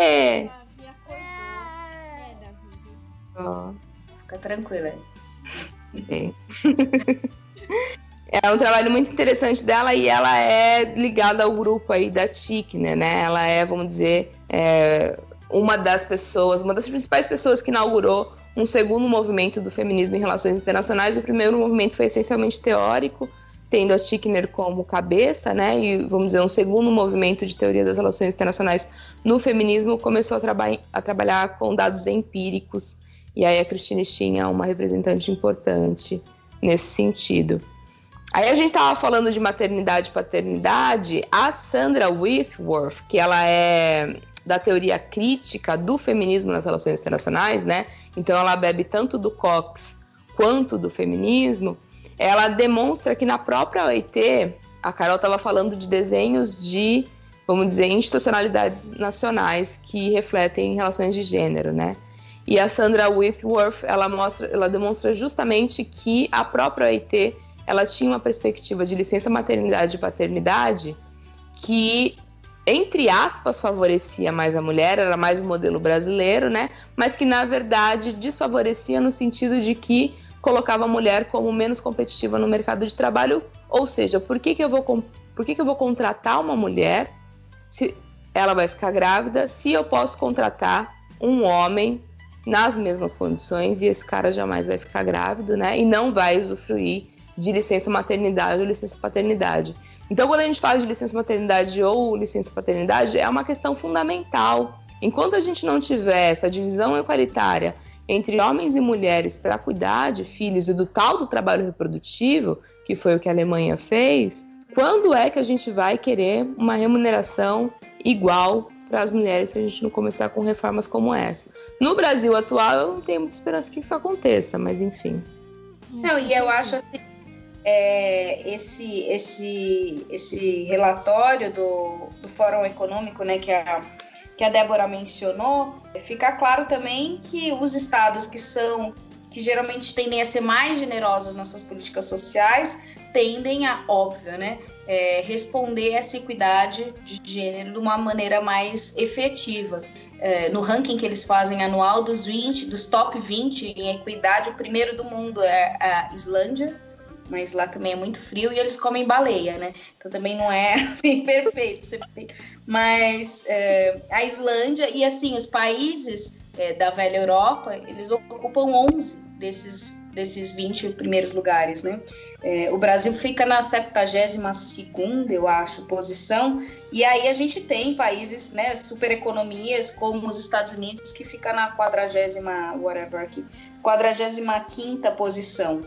é. Oh. Fica tranquila. É. é um trabalho muito interessante dela e ela é ligada ao grupo aí da TIC, né? Ela é, vamos dizer, é uma das pessoas, uma das principais pessoas que inaugurou um segundo movimento do feminismo em relações internacionais. O primeiro movimento foi essencialmente teórico, tendo a Tickner como cabeça, né? E vamos dizer, um segundo movimento de teoria das relações internacionais no feminismo começou a, traba a trabalhar com dados empíricos. E aí a Christine tinha uma representante importante nesse sentido. Aí a gente estava falando de maternidade e paternidade. A Sandra Whitworth, que ela é da teoria crítica do feminismo nas relações internacionais, né? Então ela bebe tanto do Cox quanto do feminismo. Ela demonstra que na própria OIT, a Carol estava falando de desenhos de, vamos dizer, institucionalidades nacionais que refletem relações de gênero, né? E a Sandra Whitworth, ela mostra, ela demonstra justamente que a própria OIT ela tinha uma perspectiva de licença maternidade e paternidade que entre aspas, favorecia mais a mulher, era mais o modelo brasileiro, né? Mas que na verdade desfavorecia no sentido de que colocava a mulher como menos competitiva no mercado de trabalho. Ou seja, por que, que, eu, vou, por que, que eu vou contratar uma mulher se ela vai ficar grávida se eu posso contratar um homem nas mesmas condições e esse cara jamais vai ficar grávido, né? E não vai usufruir de licença maternidade ou licença paternidade. Então, quando a gente fala de licença maternidade ou licença paternidade, é uma questão fundamental. Enquanto a gente não tiver essa divisão equalitária entre homens e mulheres para cuidar de filhos e do tal do trabalho reprodutivo, que foi o que a Alemanha fez, quando é que a gente vai querer uma remuneração igual para as mulheres se a gente não começar com reformas como essa? No Brasil atual, eu não tenho muita esperança que isso aconteça, mas enfim. Não, e eu acho assim, é, esse, esse, esse relatório do, do Fórum Econômico, né, que a, que a Débora mencionou, fica claro também que os estados que são, que geralmente tendem a ser mais generosos nas suas políticas sociais, tendem a, óbvio, né, é, responder essa equidade de gênero de uma maneira mais efetiva. É, no ranking que eles fazem anual dos 20, dos top 20 em equidade, o primeiro do mundo é a Islândia, mas lá também é muito frio e eles comem baleia, né? Então também não é assim perfeito. Mas é, a Islândia e assim os países é, da velha Europa eles ocupam 11 desses desses 20 primeiros lugares, né? É, o Brasil fica na 72 eu acho, posição, e aí a gente tem países, né, super economias, como os Estados Unidos, que fica na 40 whatever aqui, 45 posição.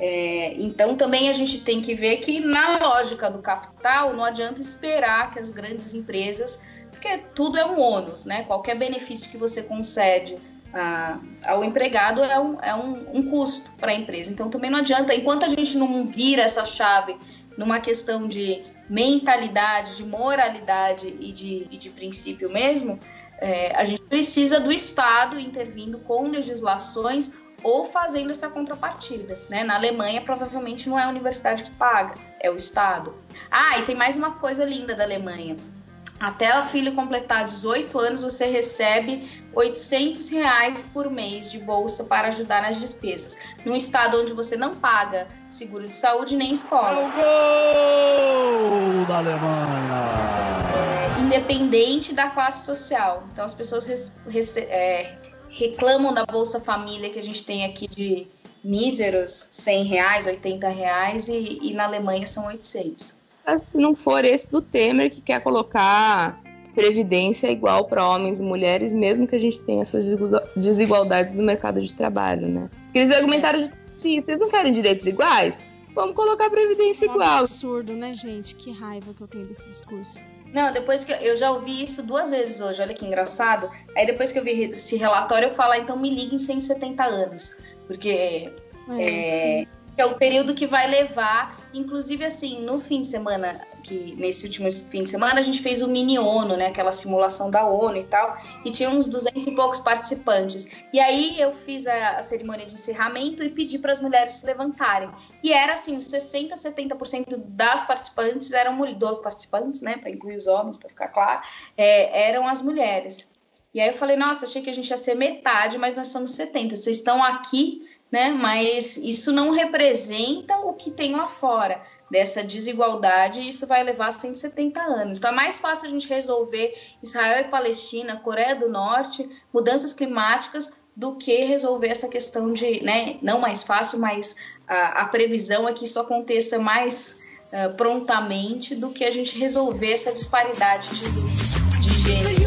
É, então também a gente tem que ver que na lógica do capital não adianta esperar que as grandes empresas, porque tudo é um ônus, né? Qualquer benefício que você concede a, ao empregado é um, é um, um custo para a empresa. Então também não adianta, enquanto a gente não vira essa chave numa questão de mentalidade, de moralidade e de, e de princípio mesmo, é, a gente precisa do Estado intervindo com legislações ou fazendo essa contrapartida. Né? Na Alemanha, provavelmente não é a universidade que paga, é o Estado. Ah, e tem mais uma coisa linda da Alemanha. Até o filho completar 18 anos, você recebe 800 reais por mês de bolsa para ajudar nas despesas. Num estado onde você não paga seguro de saúde nem escola. É o gol da Alemanha! É, independente da classe social. Então as pessoas é, reclamam da Bolsa Família que a gente tem aqui de míseros 100 reais, 80 reais e, e na Alemanha são 800. Se não for esse do Temer que quer colocar previdência igual para homens e mulheres, mesmo que a gente tenha essas desigualdades no mercado de trabalho, né? Eles argumentaram de vocês não querem direitos iguais? Vamos colocar previdência é um igual. absurdo, né, gente? Que raiva que eu tenho desse discurso. Não, depois que eu já ouvi isso duas vezes hoje, olha que engraçado. Aí depois que eu vi esse relatório, eu falo, ah, então me ligue em 170 anos. Porque é, é, é o período que vai levar, inclusive assim, no fim de semana, que nesse último fim de semana a gente fez o mini ONU, né, aquela simulação da ONU e tal, e tinha uns 200 e poucos participantes. E aí eu fiz a, a cerimônia de encerramento e pedi para as mulheres se levantarem. E era assim, 60, 70% das participantes eram dos participantes, né, para incluir os homens, para ficar claro, é, eram as mulheres. E aí eu falei, nossa, achei que a gente ia ser metade, mas nós somos 70. Vocês estão aqui, né? Mas isso não representa o que tem lá fora dessa desigualdade, e isso vai levar 170 anos. Então é mais fácil a gente resolver Israel e Palestina, Coreia do Norte, mudanças climáticas, do que resolver essa questão de, né, não mais fácil, mas a, a previsão é que isso aconteça mais uh, prontamente do que a gente resolver essa disparidade de, de gênero.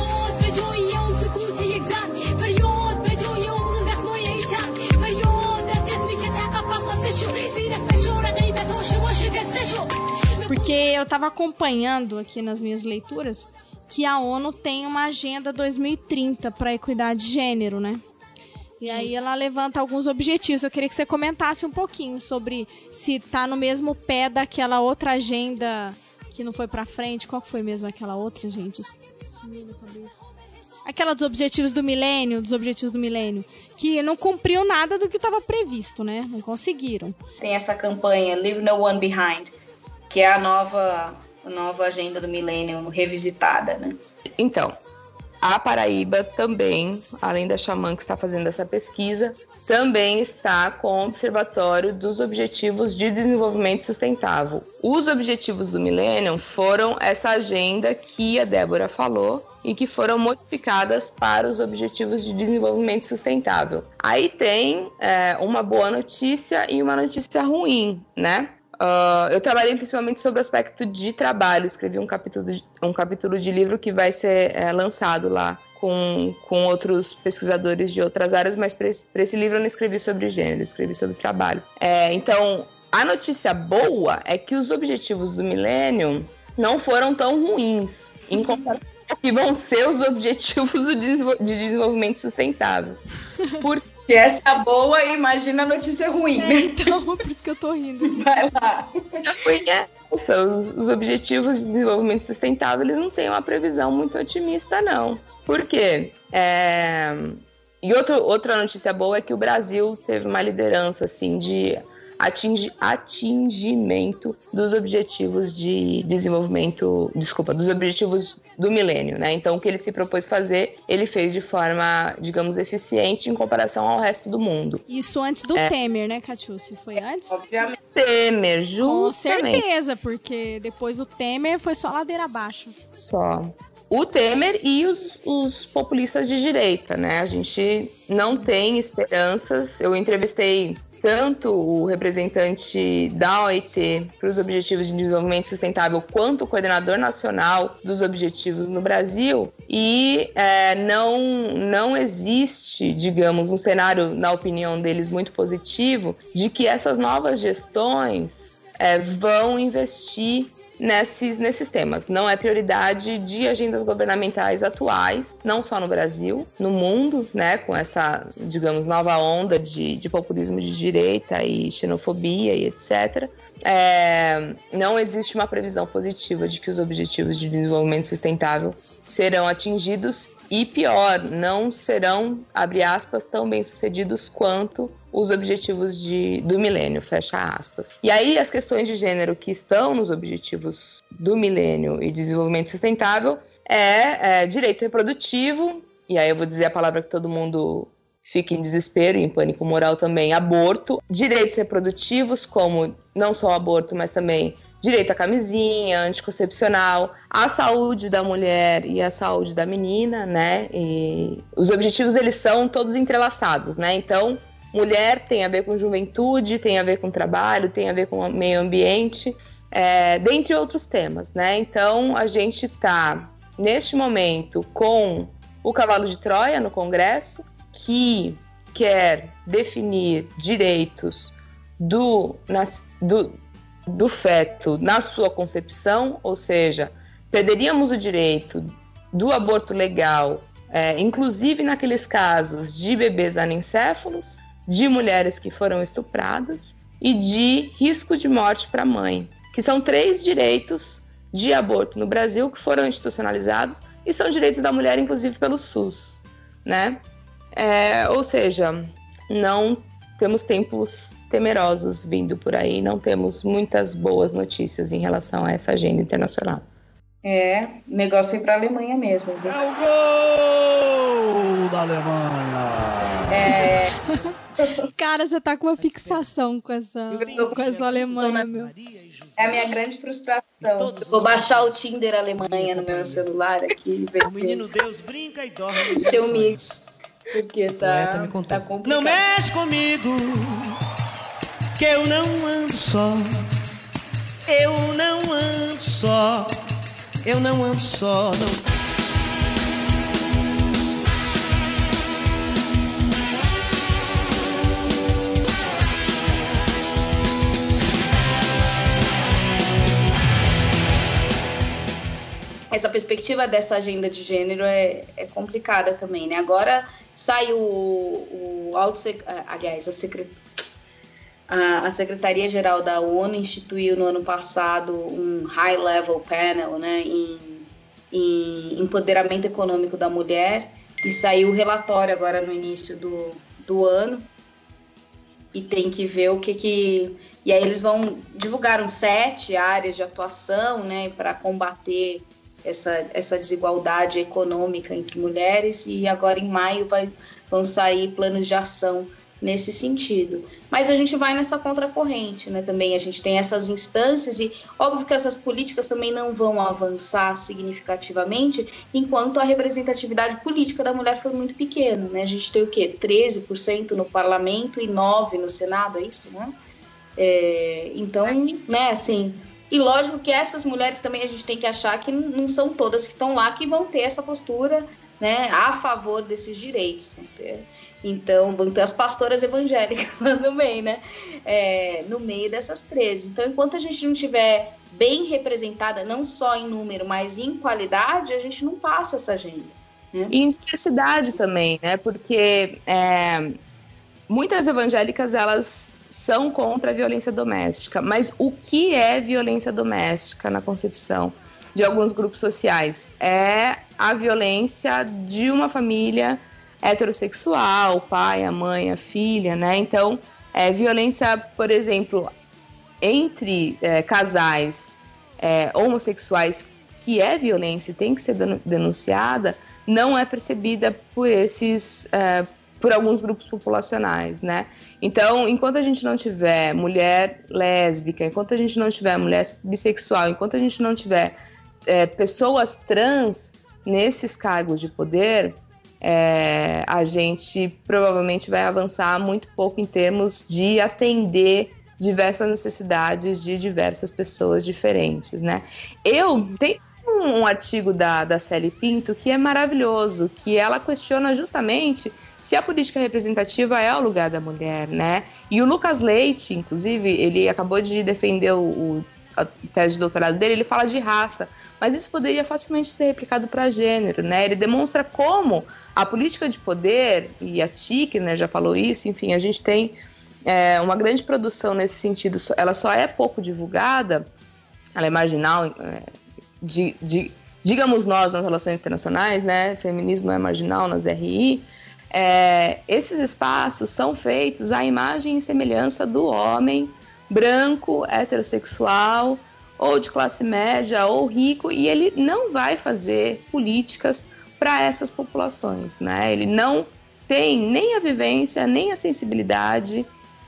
Porque eu estava acompanhando aqui nas minhas leituras que a ONU tem uma agenda 2030 para equidade de gênero, né? E aí Isso. ela levanta alguns objetivos. Eu queria que você comentasse um pouquinho sobre se tá no mesmo pé daquela outra agenda que não foi para frente. Qual foi mesmo aquela outra, gente? Sumiu na cabeça. Aquela dos objetivos do milênio, dos objetivos do milênio, que não cumpriu nada do que estava previsto, né? Não conseguiram. Tem essa campanha Leave No One Behind, que é a nova, a nova agenda do milênio revisitada, né? Então, a Paraíba também, além da Xamã que está fazendo essa pesquisa, também está com o Observatório dos Objetivos de Desenvolvimento Sustentável. Os objetivos do Millennium foram essa agenda que a Débora falou e que foram modificadas para os Objetivos de Desenvolvimento Sustentável. Aí tem é, uma boa notícia e uma notícia ruim, né? Uh, eu trabalhei principalmente sobre o aspecto de trabalho, escrevi um capítulo de, um capítulo de livro que vai ser é, lançado lá com, com outros pesquisadores de outras áreas, mas para esse, esse, livro eu não escrevi sobre gênero, escrevi sobre trabalho. É, então, a notícia boa é que os objetivos do milênio não foram tão ruins em comparação que vão ser os objetivos de desenvolvimento sustentável. se essa é boa, imagina a notícia ruim. É, então, por isso que eu tô rindo. Vai lá. Os, os objetivos de desenvolvimento sustentável eles não têm uma previsão muito otimista, não. Por quê? É... E outro, outra notícia boa é que o Brasil teve uma liderança assim de atingi, atingimento dos objetivos de desenvolvimento, desculpa, dos objetivos do milênio, né? Então, o que ele se propôs fazer, ele fez de forma, digamos, eficiente em comparação ao resto do mundo. Isso antes do é. Temer, né, Catiúcio? Foi antes? Obviamente. Temer, justamente. Com certeza, porque depois do Temer foi só ladeira abaixo. Só o Temer e os, os, populistas de direita, né? A gente não tem esperanças. Eu entrevistei tanto o representante da OIT para os Objetivos de Desenvolvimento Sustentável quanto o coordenador nacional dos objetivos no Brasil. E é, não, não existe, digamos, um cenário, na opinião deles, muito positivo de que essas novas gestões é, vão investir nesses, nesses temas. Não é prioridade de agendas governamentais atuais, não só no Brasil, no mundo, né, com essa, digamos, nova onda de, de populismo de direita e xenofobia e etc. É, não existe uma previsão positiva de que os objetivos de desenvolvimento sustentável serão atingidos e pior, não serão, abre aspas, tão bem sucedidos quanto os objetivos de, do milênio, fecha aspas. E aí as questões de gênero que estão nos objetivos do milênio e desenvolvimento sustentável é, é direito reprodutivo, e aí eu vou dizer a palavra que todo mundo fica em desespero e em pânico moral também, aborto, direitos reprodutivos, como não só o aborto, mas também direito à camisinha, anticoncepcional, a saúde da mulher e a saúde da menina, né? E os objetivos eles são todos entrelaçados, né? Então, mulher tem a ver com juventude, tem a ver com trabalho, tem a ver com meio ambiente, é, dentre outros temas, né? Então, a gente está neste momento com o cavalo de Troia no Congresso, que quer definir direitos do, nas, do, do feto na sua concepção, ou seja, perderíamos o direito do aborto legal, é, inclusive naqueles casos de bebês anencéfalos, de mulheres que foram estupradas e de risco de morte para a mãe, que são três direitos de aborto no Brasil que foram institucionalizados e são direitos da mulher, inclusive pelo SUS, né? É, ou seja, não temos tempos temerosos vindo por aí, não temos muitas boas notícias em relação a essa agenda internacional. É, negócio é ir para a Alemanha mesmo. Viu? É o gol da Alemanha! É. Cara, você tá com uma fixação com essa, com essa Alemanha, meu. É a minha grande frustração. Vou baixar o Tinder Alemanha no meu celular aqui. O menino Deus brinca e dorme. Seu mico. Porque tá, me contou. tá complicado. Não mexe comigo, que eu não ando só. Eu não ando só. Eu não ando só, não. Essa perspectiva dessa agenda de gênero é, é complicada também, né? Agora saiu o, o alto, aliás, a, secret, a, a Secretaria-Geral da ONU instituiu no ano passado um High Level Panel, né, em, em empoderamento econômico da mulher e saiu o relatório agora no início do, do ano e tem que ver o que que e aí eles vão divulgaram sete áreas de atuação, né, para combater essa, essa desigualdade econômica entre mulheres e agora em maio vai, vão sair planos de ação nesse sentido. Mas a gente vai nessa contracorrente, né? Também a gente tem essas instâncias e óbvio que essas políticas também não vão avançar significativamente enquanto a representatividade política da mulher foi muito pequena, né? A gente tem o quê? 13% no parlamento e 9 no Senado, é isso, né? É, então, né, assim, e lógico que essas mulheres também a gente tem que achar que não são todas que estão lá que vão ter essa postura né, a favor desses direitos. Então, vão ter as pastoras evangélicas lá meio, né? É, no meio dessas três. Então, enquanto a gente não tiver bem representada, não só em número, mas em qualidade, a gente não passa essa agenda. Né? E em diversidade também, né? Porque é, muitas evangélicas, elas são contra a violência doméstica. Mas o que é violência doméstica na concepção de alguns grupos sociais? É a violência de uma família heterossexual, pai, a mãe, a filha, né? Então, é violência, por exemplo, entre é, casais é, homossexuais que é violência e tem que ser denunciada, não é percebida por esses é, por alguns grupos populacionais, né? Então, enquanto a gente não tiver mulher lésbica, enquanto a gente não tiver mulher bissexual, enquanto a gente não tiver é, pessoas trans nesses cargos de poder, é, a gente provavelmente vai avançar muito pouco em termos de atender diversas necessidades de diversas pessoas diferentes, né? Eu tenho um artigo da, da Sally Pinto que é maravilhoso, que ela questiona justamente se a política representativa é o lugar da mulher, né? E o Lucas Leite, inclusive, ele acabou de defender o, o a tese de doutorado dele, ele fala de raça, mas isso poderia facilmente ser replicado para gênero, né? Ele demonstra como a política de poder, e a TIC né, já falou isso, enfim, a gente tem é, uma grande produção nesse sentido, ela só é pouco divulgada, ela é marginal, é, de, de, digamos nós nas relações internacionais, né? Feminismo é marginal nas RI, é, esses espaços são feitos à imagem e semelhança do homem branco, heterossexual, ou de classe média, ou rico, e ele não vai fazer políticas para essas populações, né? Ele não tem nem a vivência, nem a sensibilidade,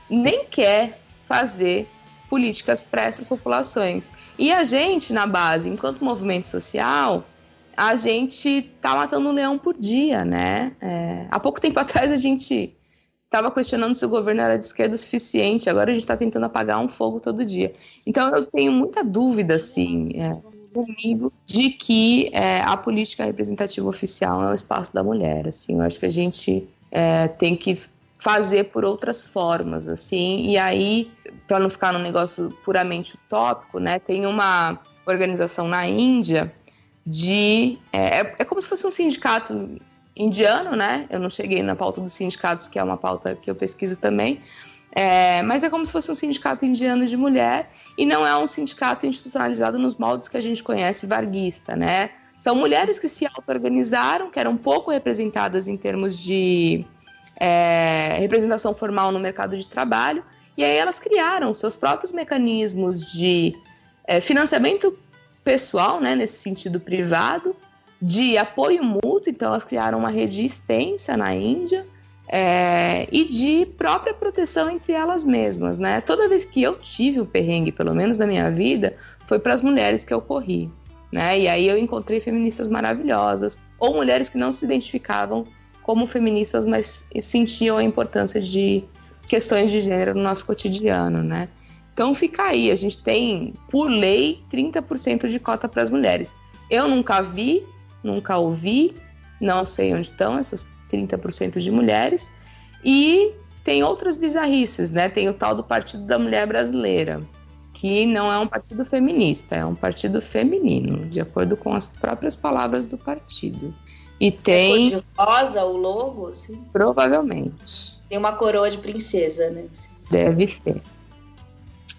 nem quer fazer políticas para essas populações. E a gente, na base, enquanto movimento social, a gente tá matando um leão por dia, né? É, há pouco tempo atrás a gente estava questionando se o governo era de esquerda o suficiente, agora a gente está tentando apagar um fogo todo dia. Então eu tenho muita dúvida, assim, é, comigo, de que é, a política representativa oficial é o espaço da mulher, assim, eu acho que a gente é, tem que fazer por outras formas, assim, e aí, para não ficar num negócio puramente utópico, né, tem uma organização na Índia de. É, é, é como se fosse um sindicato indiano, né? Eu não cheguei na pauta dos sindicatos, que é uma pauta que eu pesquiso também. É, mas é como se fosse um sindicato indiano de mulher e não é um sindicato institucionalizado nos moldes que a gente conhece varguista, né? São mulheres que se auto-organizaram, que eram pouco representadas em termos de é, representação formal no mercado de trabalho, e aí elas criaram seus próprios mecanismos de é, financiamento pessoal, né, nesse sentido privado, de apoio mútuo, então elas criaram uma rede extensa na Índia, é, e de própria proteção entre elas mesmas, né? Toda vez que eu tive o perrengue, pelo menos na minha vida, foi para as mulheres que eu corri, né? E aí eu encontrei feministas maravilhosas, ou mulheres que não se identificavam como feministas, mas sentiam a importância de questões de gênero no nosso cotidiano, né? Então fica aí, a gente tem, por lei, 30% de cota para as mulheres. Eu nunca vi, nunca ouvi, não sei onde estão essas 30% de mulheres. E tem outras bizarrices, né? Tem o tal do Partido da Mulher Brasileira, que não é um partido feminista, é um partido feminino, de acordo com as próprias palavras do partido. E tem. É de rosa o logo, assim? Provavelmente. Tem uma coroa de princesa, né? Deve ter.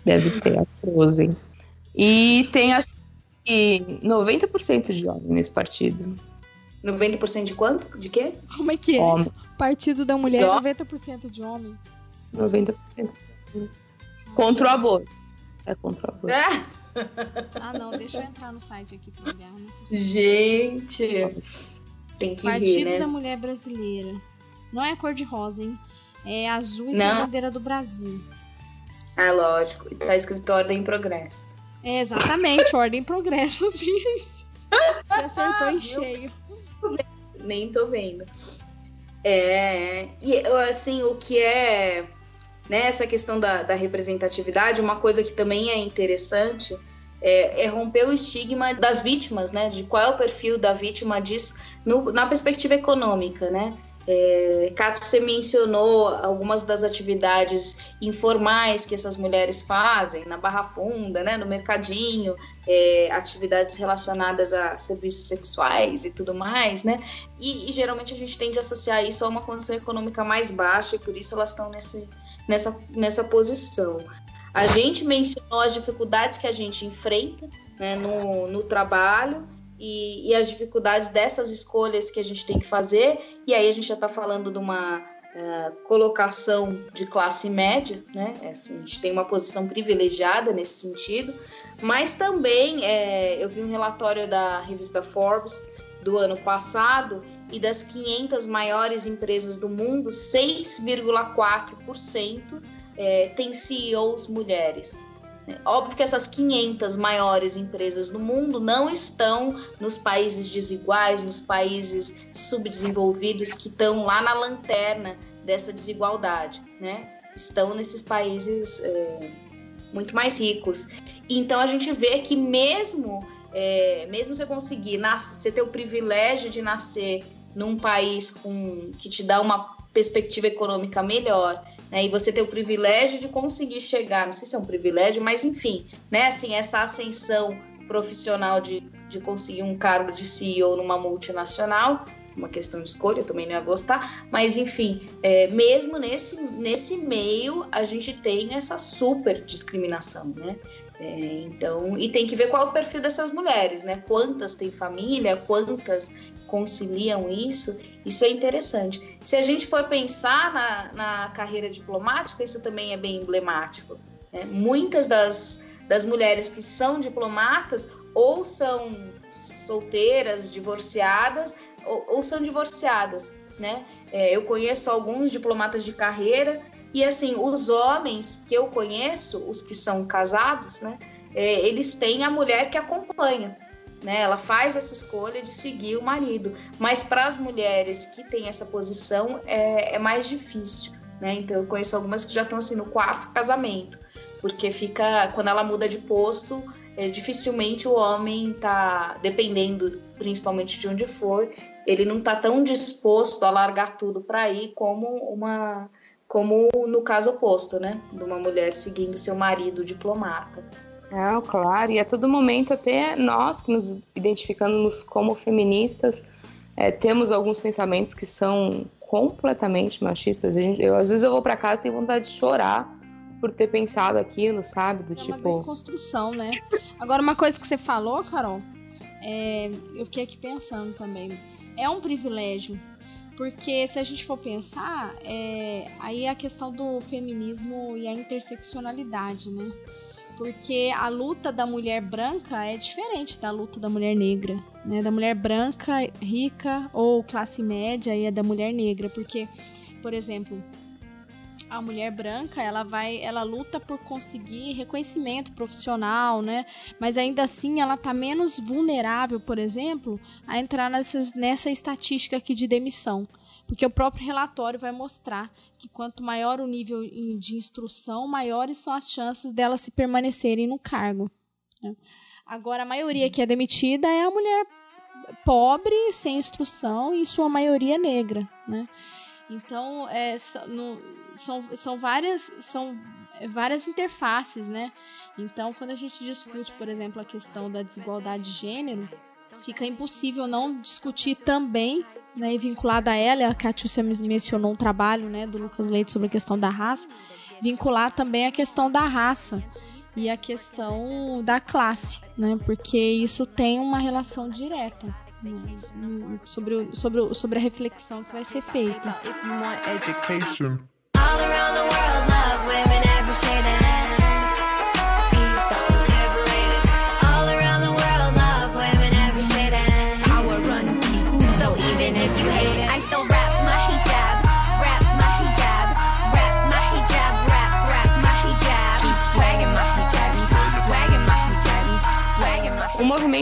Deve ter a Frozen. E tem acho que 90% de homens nesse partido. 90% de quanto? De quê? Como é que é? Homem. Partido da mulher, 90% de homem. 90%. Contra o aborto. É contra o aborto. Ah, não, deixa eu entrar no site aqui pra olhar. Né? Gente, tem que Partido rir, né? da Mulher Brasileira. Não é cor de rosa, hein? É azul e Não. bandeira do Brasil. Ah, lógico. Tá escrito ordem em progresso. É exatamente, ordem e progresso, Bis. Você acertou em cheio. Nem tô vendo. É, e assim, o que é né, essa questão da, da representatividade, uma coisa que também é interessante é, é romper o estigma das vítimas, né? De qual é o perfil da vítima disso no- na perspectiva econômica, né? É, Cato, você mencionou algumas das atividades informais que essas mulheres fazem na Barra Funda, né, no mercadinho, é, atividades relacionadas a serviços sexuais e tudo mais, né? E, e geralmente a gente tende a associar isso a uma condição econômica mais baixa e por isso elas estão nesse, nessa, nessa posição. A gente mencionou as dificuldades que a gente enfrenta né, no, no trabalho e, e as dificuldades dessas escolhas que a gente tem que fazer, e aí a gente já está falando de uma eh, colocação de classe média, né? É assim, a gente tem uma posição privilegiada nesse sentido, mas também eh, eu vi um relatório da revista Forbes do ano passado e das 500 maiores empresas do mundo, 6,4% é, tem CEOs mulheres. Óbvio que essas 500 maiores empresas do mundo não estão nos países desiguais, nos países subdesenvolvidos que estão lá na lanterna dessa desigualdade, né? Estão nesses países é, muito mais ricos. Então a gente vê que mesmo é, mesmo você conseguir nascer, você ter o privilégio de nascer num país com que te dá uma perspectiva econômica melhor né, e você ter o privilégio de conseguir chegar, não sei se é um privilégio, mas enfim, né, assim, essa ascensão profissional de, de conseguir um cargo de CEO numa multinacional, uma questão de escolha, também não ia gostar, mas enfim, é, mesmo nesse, nesse meio, a gente tem essa super discriminação, né? É, então, e tem que ver qual é o perfil dessas mulheres, né? Quantas têm família, quantas conciliam isso, isso é interessante. Se a gente for pensar na, na carreira diplomática, isso também é bem emblemático. né? Muitas das, das mulheres que são diplomatas ou são solteiras, divorciadas, ou, ou são divorciadas, né? É, eu conheço alguns diplomatas de carreira e assim, os homens que eu conheço, os que são casados, né? é, eles têm a mulher que acompanha. Né? Ela faz essa escolha de seguir o marido. Mas para as mulheres que têm essa posição é, é mais difícil. Né? Então eu conheço algumas que já estão assim no quarto casamento. Porque fica. Quando ela muda de posto, é, dificilmente o homem tá, dependendo principalmente de onde for, ele não tá tão disposto a largar tudo para ir como uma como no caso oposto, né? De uma mulher seguindo seu marido diplomata. Não, claro, e a todo momento, até nós que nos identificamos como feministas, é, temos alguns pensamentos que são completamente machistas. Eu, às vezes eu vou para casa e tenho vontade de chorar por ter pensado aquilo, sabe? Do é tipo. Uma desconstrução, né? Agora, uma coisa que você falou, Carol, é, eu fiquei aqui pensando também. É um privilégio. Porque se a gente for pensar, é, aí é a questão do feminismo e a interseccionalidade, né? Porque a luta da mulher branca é diferente da luta da mulher negra, né? Da mulher branca, rica ou classe média e é da mulher negra. Porque, por exemplo, a mulher branca, ela vai, ela luta por conseguir reconhecimento profissional, né? Mas ainda assim ela tá menos vulnerável, por exemplo, a entrar nessas, nessa estatística aqui de demissão. Porque o próprio relatório vai mostrar que quanto maior o nível de instrução, maiores são as chances delas se permanecerem no cargo. Né? Agora, a maioria que é demitida é a mulher pobre, sem instrução e sua maioria negra, né? Então, é, no, são, são, várias, são várias interfaces, né? Então, quando a gente discute, por exemplo, a questão da desigualdade de gênero, fica impossível não discutir também, né, e vinculada a ela, a Catiúcia mencionou um trabalho, né, do Lucas Leite sobre a questão da raça, vincular também a questão da raça e a questão da classe, né, porque isso tem uma relação direta sobre, o, sobre, o, sobre a reflexão que vai ser feita. o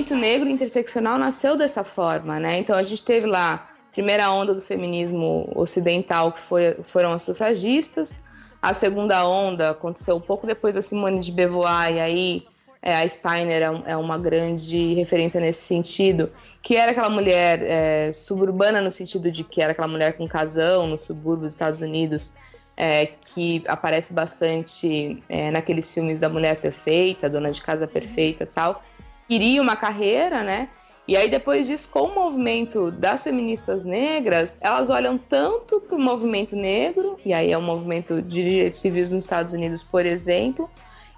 movimento negro interseccional nasceu dessa forma, né? Então a gente teve lá a primeira onda do feminismo ocidental, que foi, foram as sufragistas. A segunda onda aconteceu um pouco depois da Simone de Beauvoir, e aí é, a Steiner é, é, uma grande referência nesse sentido, que era aquela mulher é, suburbana no sentido de que era aquela mulher com casão no subúrbio dos Estados Unidos, é, que aparece bastante é, naqueles filmes da Mulher Perfeita, Dona de Casa Perfeita tal queria uma carreira, né? E aí, depois disso, com o movimento das feministas negras, elas olham tanto para o movimento negro, e aí é o movimento de direitos civis nos Estados Unidos, por exemplo,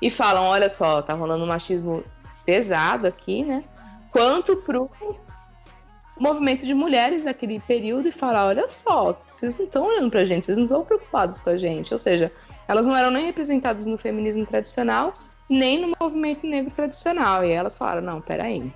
e falam: olha só, tá rolando um machismo pesado aqui, né? Quanto para o movimento de mulheres naquele período e falar: olha só, vocês não estão olhando para a gente, vocês não estão preocupados com a gente. Ou seja, elas não eram nem representadas no feminismo tradicional nem no movimento negro tradicional. E elas falaram: não, peraí.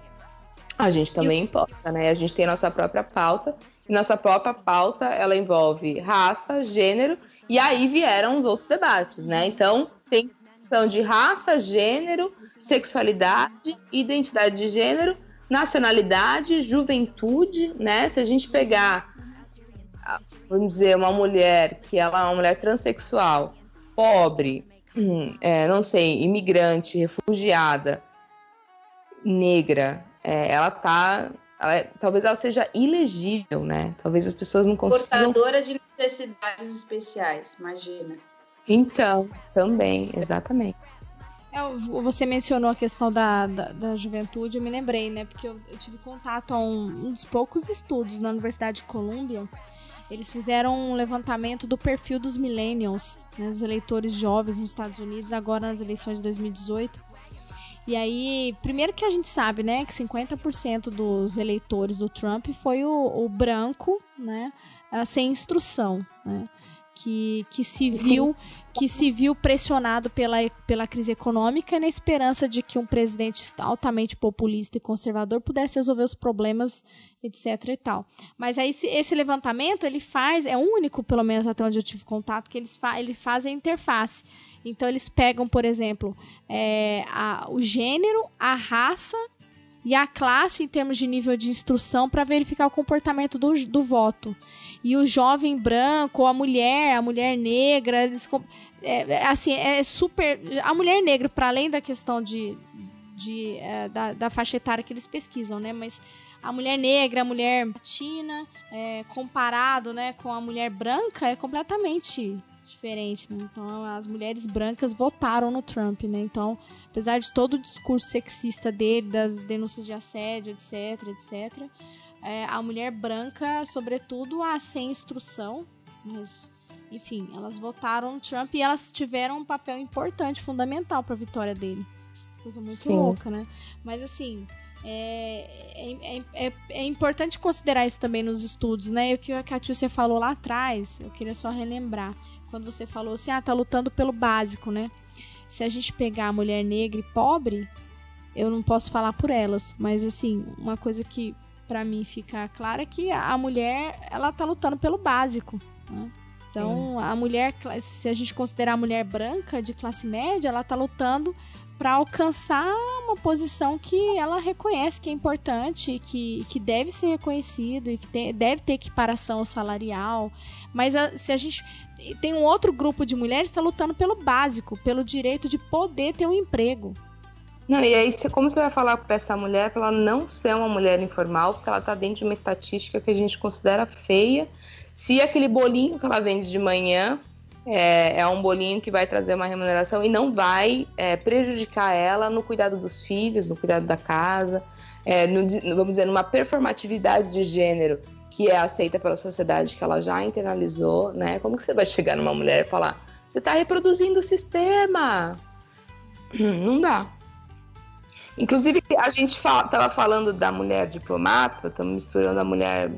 A gente também importa, né? A gente tem nossa própria pauta. E nossa própria pauta ela envolve raça, gênero, e aí vieram os outros debates, né? Então, tem questão de raça, gênero, sexualidade, identidade de gênero, nacionalidade, juventude, né? Se a gente pegar, vamos dizer, uma mulher que ela é uma mulher transexual, pobre, é, não sei, imigrante, refugiada, negra, é, ela tá. Ela, é, talvez ela seja ilegível, né? Talvez as pessoas não consigam. Portadora de necessidades especiais, imagina. Então, também, exatamente. É, você mencionou a questão da, da, da, juventude, eu me lembrei, né? Porque eu, eu tive contato a um, uns poucos estudos na Universidade de Colômbia eles fizeram um levantamento do perfil dos millennials, né, dos eleitores jovens nos Estados Unidos, agora nas eleições de 2018. E aí, primeiro que a gente sabe, né, que 50% dos eleitores do Trump foi o, o branco, né, sem instrução, né que, que se viu que se viu pressionado pela, pela crise econômica na esperança de que um presidente altamente populista e conservador pudesse resolver os problemas, etc e tal. Mas aí esse, levantamento ele faz, é único, pelo menos até onde eu tive contato, que eles fa ele faz a interface. Então eles pegam, por exemplo, é, a, o gênero, a raça e a classe em termos de nível de instrução para verificar o comportamento do, do voto e o jovem branco, a mulher, a mulher negra, eles, é, é, assim, é super. A mulher negra, para além da questão de, de é, da, da faixa etária que eles pesquisam, né? Mas a mulher negra, a mulher latina, é, comparado né, com a mulher branca, é completamente diferente. Então, as mulheres brancas votaram no Trump, né? Então, apesar de todo o discurso sexista dele, das denúncias de assédio, etc, etc, é, a mulher branca, sobretudo, a sem instrução, mas enfim, elas votaram no Trump e elas tiveram um papel importante, fundamental para a vitória dele. Coisa muito Sim. louca, né? Mas assim, é, é, é, é, importante considerar isso também nos estudos, né? E o que a Catiúcia falou lá atrás, eu queria só relembrar. Quando você falou assim, ah, tá lutando pelo básico, né? Se a gente pegar a mulher negra e pobre, eu não posso falar por elas, mas assim, uma coisa que para mim fica clara é que a mulher, ela tá lutando pelo básico, né? Então, Sim. a mulher, se a gente considerar a mulher branca de classe média, ela está lutando para alcançar uma posição que ela reconhece que é importante, que, que deve ser reconhecido e que tem, deve ter equiparação salarial. Mas a, se a gente tem um outro grupo de mulheres que está lutando pelo básico, pelo direito de poder ter um emprego. Não, e aí, como você vai falar para essa mulher para ela não ser uma mulher informal, porque ela está dentro de uma estatística que a gente considera feia se aquele bolinho que ela vende de manhã é, é, um bolinho que vai trazer uma remuneração e não vai é, prejudicar ela no cuidado dos filhos, no cuidado da casa, é, no, vamos dizer, numa performatividade de gênero que é aceita pela sociedade, que ela já internalizou, né? Como que você vai chegar numa mulher e falar, você está reproduzindo o sistema? Não dá. Inclusive, a gente estava falando da mulher diplomata, estamos misturando a mulher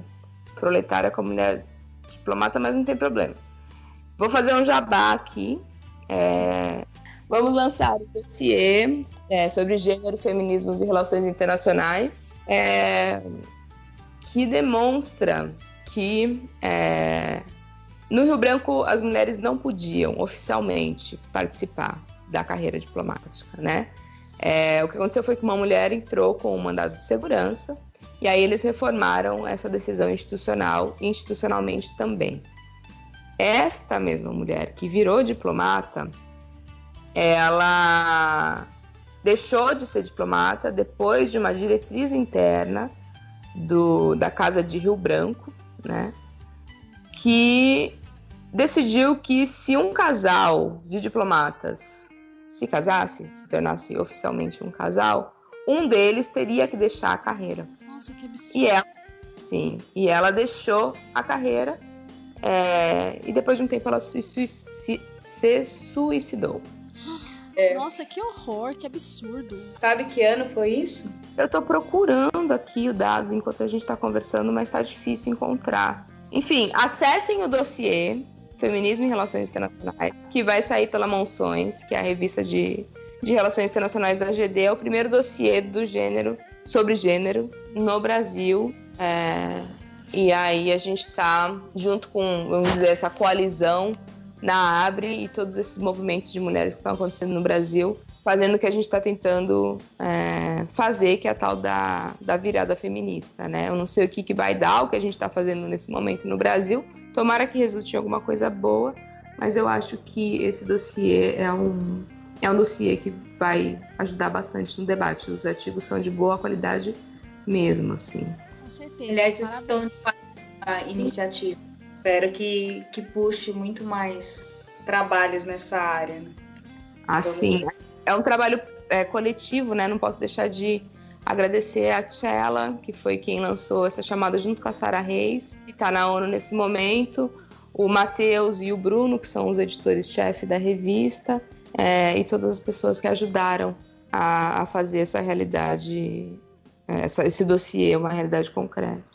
proletária com a mulher diplomata, mas não tem problema. Vou fazer um jabá aqui. É, vamos lançar o dossiê é, sobre gênero, feminismos e relações internacionais, é, que demonstra que é, no Rio Branco as mulheres não podiam oficialmente participar da carreira diplomática, né? É, o que aconteceu foi que uma mulher entrou com um mandado de segurança e aí eles reformaram essa decisão institucional, institucionalmente também. Esta mesma mulher que virou diplomata, ela deixou de ser diplomata depois de uma diretriz interna do, da Casa de Rio Branco, né? Que decidiu que se um casal de diplomatas se casasse, se tornasse oficialmente um casal, um deles teria que deixar a carreira. Nossa, que absurdo. E ela, sim, e ela deixou a carreira é, e depois de um tempo ela se, se, se suicidou. É. Nossa, que horror, que absurdo. Sabe que ano foi isso? Eu tô procurando aqui o dado enquanto a gente tá conversando, mas tá difícil encontrar. Enfim, acessem o dossiê Feminismo e Relações Internacionais, que vai sair pela Monções, que é a revista de, de Relações Internacionais da GD, é o primeiro dossiê do gênero sobre gênero no Brasil. É, e aí a gente está junto com, vamos dizer, essa coalizão na Abre e todos esses movimentos de mulheres que estão acontecendo no Brasil, fazendo o que a gente está tentando é, fazer, que é a tal da, da virada feminista, né? Eu não sei o que, que vai dar, o que a gente está fazendo nesse momento no Brasil. Tomara que resulte em alguma coisa boa, mas eu acho que esse dossiê é um, é um dossiê que vai ajudar bastante no debate. Os artigos são de boa qualidade mesmo, assim. Com certeza. Aliás, vocês estão a iniciativa. Espero que, que puxe muito mais trabalhos nessa área. Né? Assim, é um trabalho é, coletivo, né? Não posso deixar de agradecer a Tchela, que foi quem lançou essa chamada junto com a Sara Reis, que está na ONU nesse momento, o Matheus e o Bruno, que são os editores-chefe da revista, é, e todas as pessoas que ajudaram a, a fazer essa realidade, é, essa, esse dossiê, uma realidade concreta.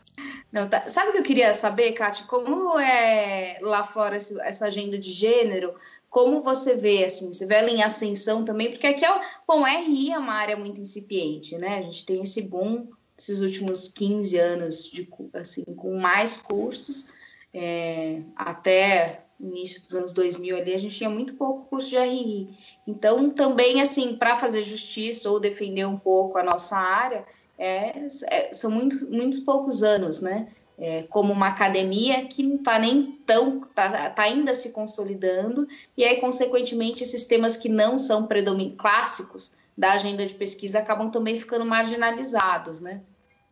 Não, tá. Sabe o que eu queria saber, Kátia? Como é lá fora essa agenda de gênero? Como você vê, assim, você vê ela em ascensão também? Porque aqui, é, bom, RI é uma área muito incipiente, né? A gente tem esse boom esses últimos 15 anos, de, assim, com mais cursos, é, até início dos anos 2000 ali, a gente tinha muito pouco curso de RI. Então, também, assim, para fazer justiça ou defender um pouco a nossa área, é, é, são muito, muitos poucos anos, né? É, como uma academia que não está nem tão, está tá ainda se consolidando, e aí, consequentemente, esses temas que não são predominantes, clássicos da agenda de pesquisa acabam também ficando marginalizados, né?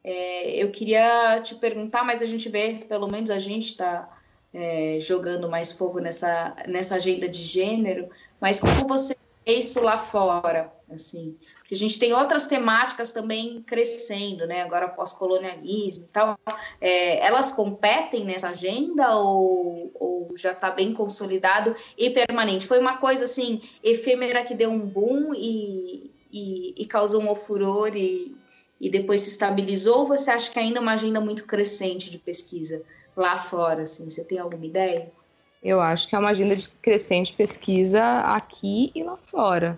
É, eu queria te perguntar, mas a gente vê, pelo menos a gente está é, jogando mais fogo nessa, nessa agenda de gênero, mas como você vê isso lá fora, assim? A gente tem outras temáticas também crescendo, né? Agora pós-colonialismo e tal. É, elas competem nessa agenda ou, ou já está bem consolidado e permanente? Foi uma coisa assim efêmera que deu um boom e, e, e causou um furor e, e depois se estabilizou? Ou você acha que ainda é uma agenda muito crescente de pesquisa lá fora? Assim, você tem alguma ideia? Eu acho que é uma agenda de crescente pesquisa aqui e lá fora.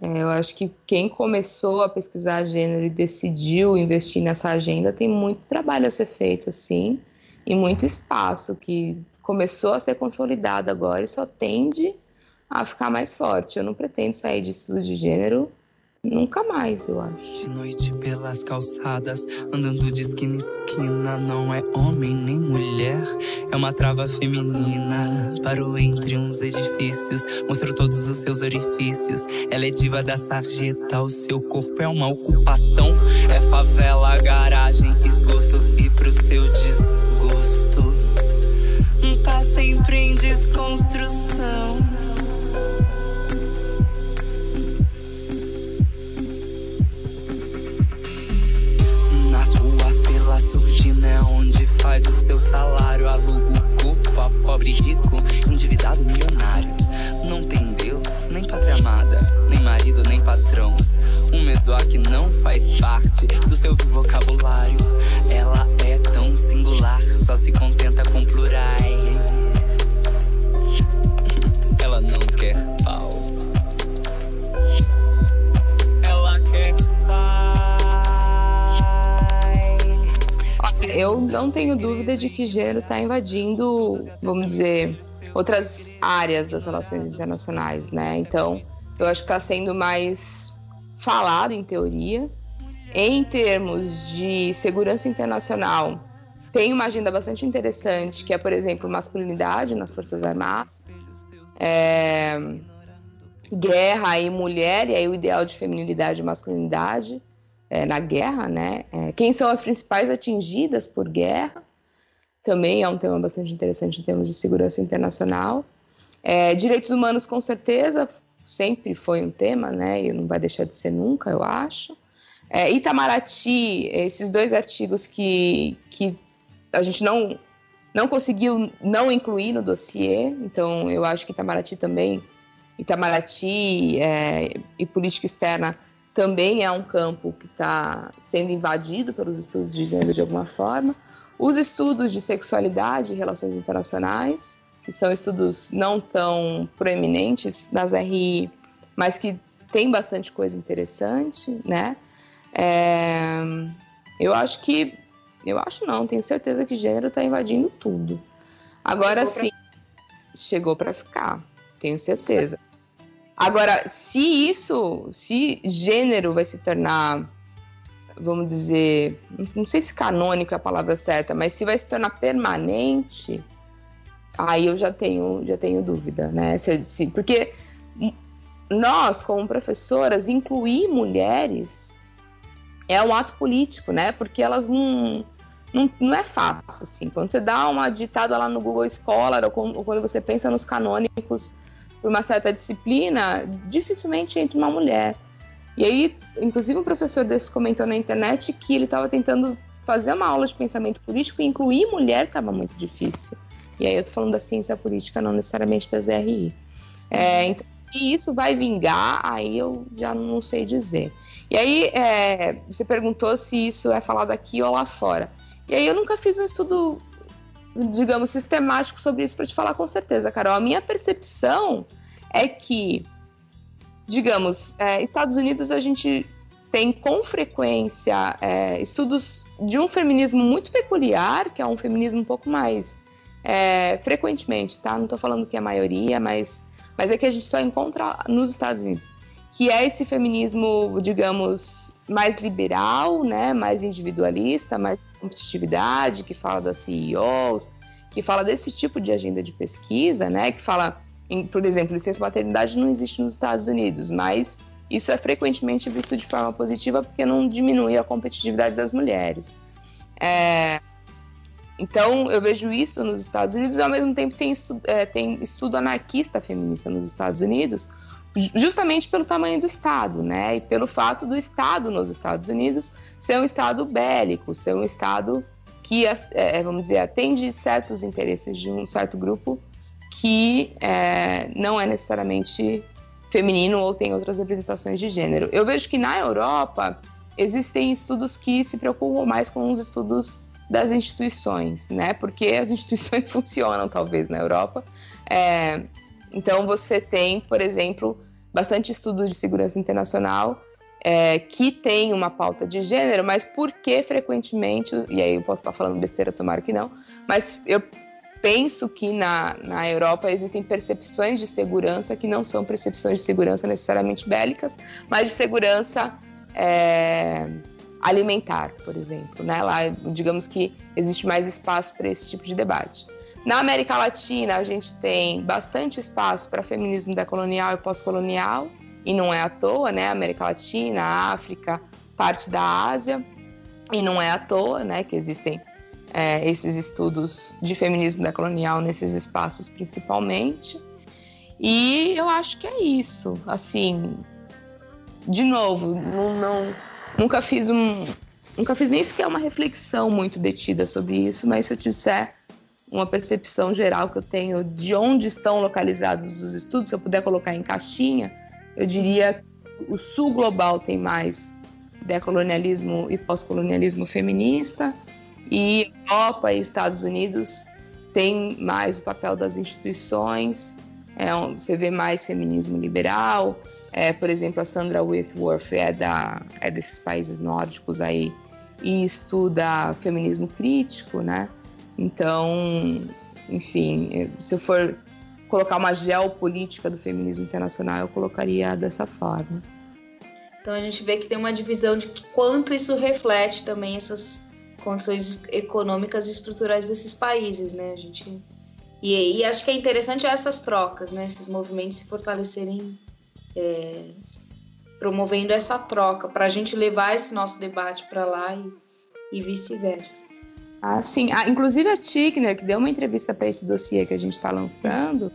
É, eu acho que quem começou a pesquisar gênero e decidiu investir nessa agenda tem muito trabalho a ser feito, assim, e muito espaço que começou a ser consolidado agora e só tende a ficar mais forte. Eu não pretendo sair de estudo de gênero Nunca mais, eu acho. De noite pelas calçadas, andando de esquina em esquina. Não é homem nem mulher, é uma trava feminina. Parou entre uns edifícios, mostrou todos os seus orifícios. Ela é diva da sarjeta, o seu corpo é uma ocupação. É favela, garagem, esgoto e pro seu desgosto. Tá sempre em desconstrução. A surdina é onde faz o seu salário. Aluga o corpo a pobre rico, endividado milionário. Não tem Deus, nem pátria amada, nem marido, nem patrão. Um medoc que não faz parte do seu vocabulário. Ela é tão singular, só se contenta com plurais. Ela não quer eu não tenho dúvida de que gênero está invadindo, vamos dizer, outras áreas das relações internacionais, né? Então, eu acho que está sendo mais falado em teoria. Em termos de segurança internacional, tem uma agenda bastante interessante, que é, por exemplo, masculinidade nas Forças Armadas, é, guerra e mulher, e aí o ideal de feminilidade e masculinidade é, na guerra, né? É, quem são as principais atingidas por guerra? Também é um tema bastante interessante em termos de segurança internacional. É, direitos humanos, com certeza, sempre foi um tema, né? E não vai deixar de ser nunca, eu acho. É, Itamaraty, esses dois artigos que, que a gente não, não conseguiu não incluir no dossiê, então eu acho que Itamaraty também, Itamaraty é, e política externa também é um campo que está sendo invadido pelos estudos de gênero de alguma forma. Os estudos de sexualidade e relações internacionais, que são estudos não tão proeminentes das RI, mas que tem bastante coisa interessante, né? É, eu acho que, eu acho não, tenho certeza que gênero está invadindo tudo. Agora chegou sim, pra... chegou para ficar, tenho certeza. Agora, se isso, se gênero vai se tornar, vamos dizer, não sei se canônico é a palavra certa, mas se vai se tornar permanente, aí eu já tenho, já tenho dúvida, né? Se, se, porque nós, como professoras, incluir mulheres é um ato político, né? Porque elas não, não, não é fácil, assim. Quando você dá uma ditada lá no Google Scholar, ou, ou quando você pensa nos canônicos por uma certa disciplina, dificilmente entra uma mulher. E aí, inclusive, um professor desse comentou na internet que ele estava tentando fazer uma aula de pensamento político e incluir mulher estava muito difícil. E aí eu tô falando da ciência política, não necessariamente das RI. É, uhum. então, e isso vai vingar, aí eu já não sei dizer. E aí, é, você perguntou se isso é falado aqui ou lá fora. E aí eu nunca fiz um estudo digamos, sistemático sobre isso para te falar com certeza, Carol. A minha percepção é que, digamos, é, Estados Unidos a gente tem com frequência é, estudos de um feminismo muito peculiar, que é um feminismo um pouco mais é, frequentemente, tá? Não estou falando que é a maioria, mas, mas é que a gente só encontra nos Estados Unidos, que é esse feminismo, digamos, mais liberal, né, mais individualista, mais competitividade, que fala das CEOs, que fala desse tipo de agenda de pesquisa, né, que fala, em, por exemplo, licença maternidade não existe nos Estados Unidos, mas isso é frequentemente visto de forma positiva porque não diminui a competitividade das mulheres. É, então, eu vejo isso nos Estados Unidos e, ao mesmo tempo, tem, é, tem estudo anarquista feminista nos Estados Unidos, justamente pelo tamanho do Estado, né? E pelo fato do Estado nos Estados Unidos ser um Estado bélico, ser um Estado que, é, vamos dizer, atende certos interesses de um certo grupo que é, não é necessariamente feminino ou tem outras representações de gênero. Eu vejo que na Europa existem estudos que se preocupam mais com os estudos das instituições, né? Porque as instituições funcionam, talvez, na Europa. É, então, você tem, por exemplo, bastante estudos de segurança internacional é, que tem uma pauta de gênero, mas por que frequentemente, e aí eu posso estar falando besteira, tomara que não, mas eu penso que na, na Europa existem percepções de segurança que não são percepções de segurança necessariamente bélicas, mas de segurança é, alimentar, por exemplo. Né? Lá, digamos que existe mais espaço para esse tipo de debate. Na América Latina, a gente tem bastante espaço para feminismo decolonial e pós-colonial, e não é à toa, né? América Latina, África, parte da Ásia, e não é à toa, né, que existem é, esses estudos de feminismo decolonial nesses espaços principalmente. E eu acho que é isso. Assim, de novo, não, não nunca fiz um, nunca fiz nem sequer uma reflexão muito detida sobre isso, mas se eu disser uma percepção geral que eu tenho de onde estão localizados os estudos, se eu puder colocar em caixinha, eu diria que o sul global tem mais decolonialismo e pós-colonialismo feminista, e Europa e Estados Unidos tem mais o papel das instituições, é, você vê mais feminismo liberal, é, por exemplo, a Sandra Whitworth é, da, é desses países nórdicos aí e estuda feminismo crítico, né? Então, enfim, se eu for colocar uma geopolítica do feminismo internacional, eu colocaria dessa forma. Então a gente vê que tem uma divisão de quanto isso reflete também essas condições econômicas e estruturais desses países, né? A gente e, e acho que é interessante essas trocas, né? Esses movimentos se fortalecerem, é, promovendo essa troca para a gente levar esse nosso debate para lá e, e vice-versa. Ah, sim. Ah, inclusive a Tickner, que deu uma entrevista para esse dossiê que a gente está lançando,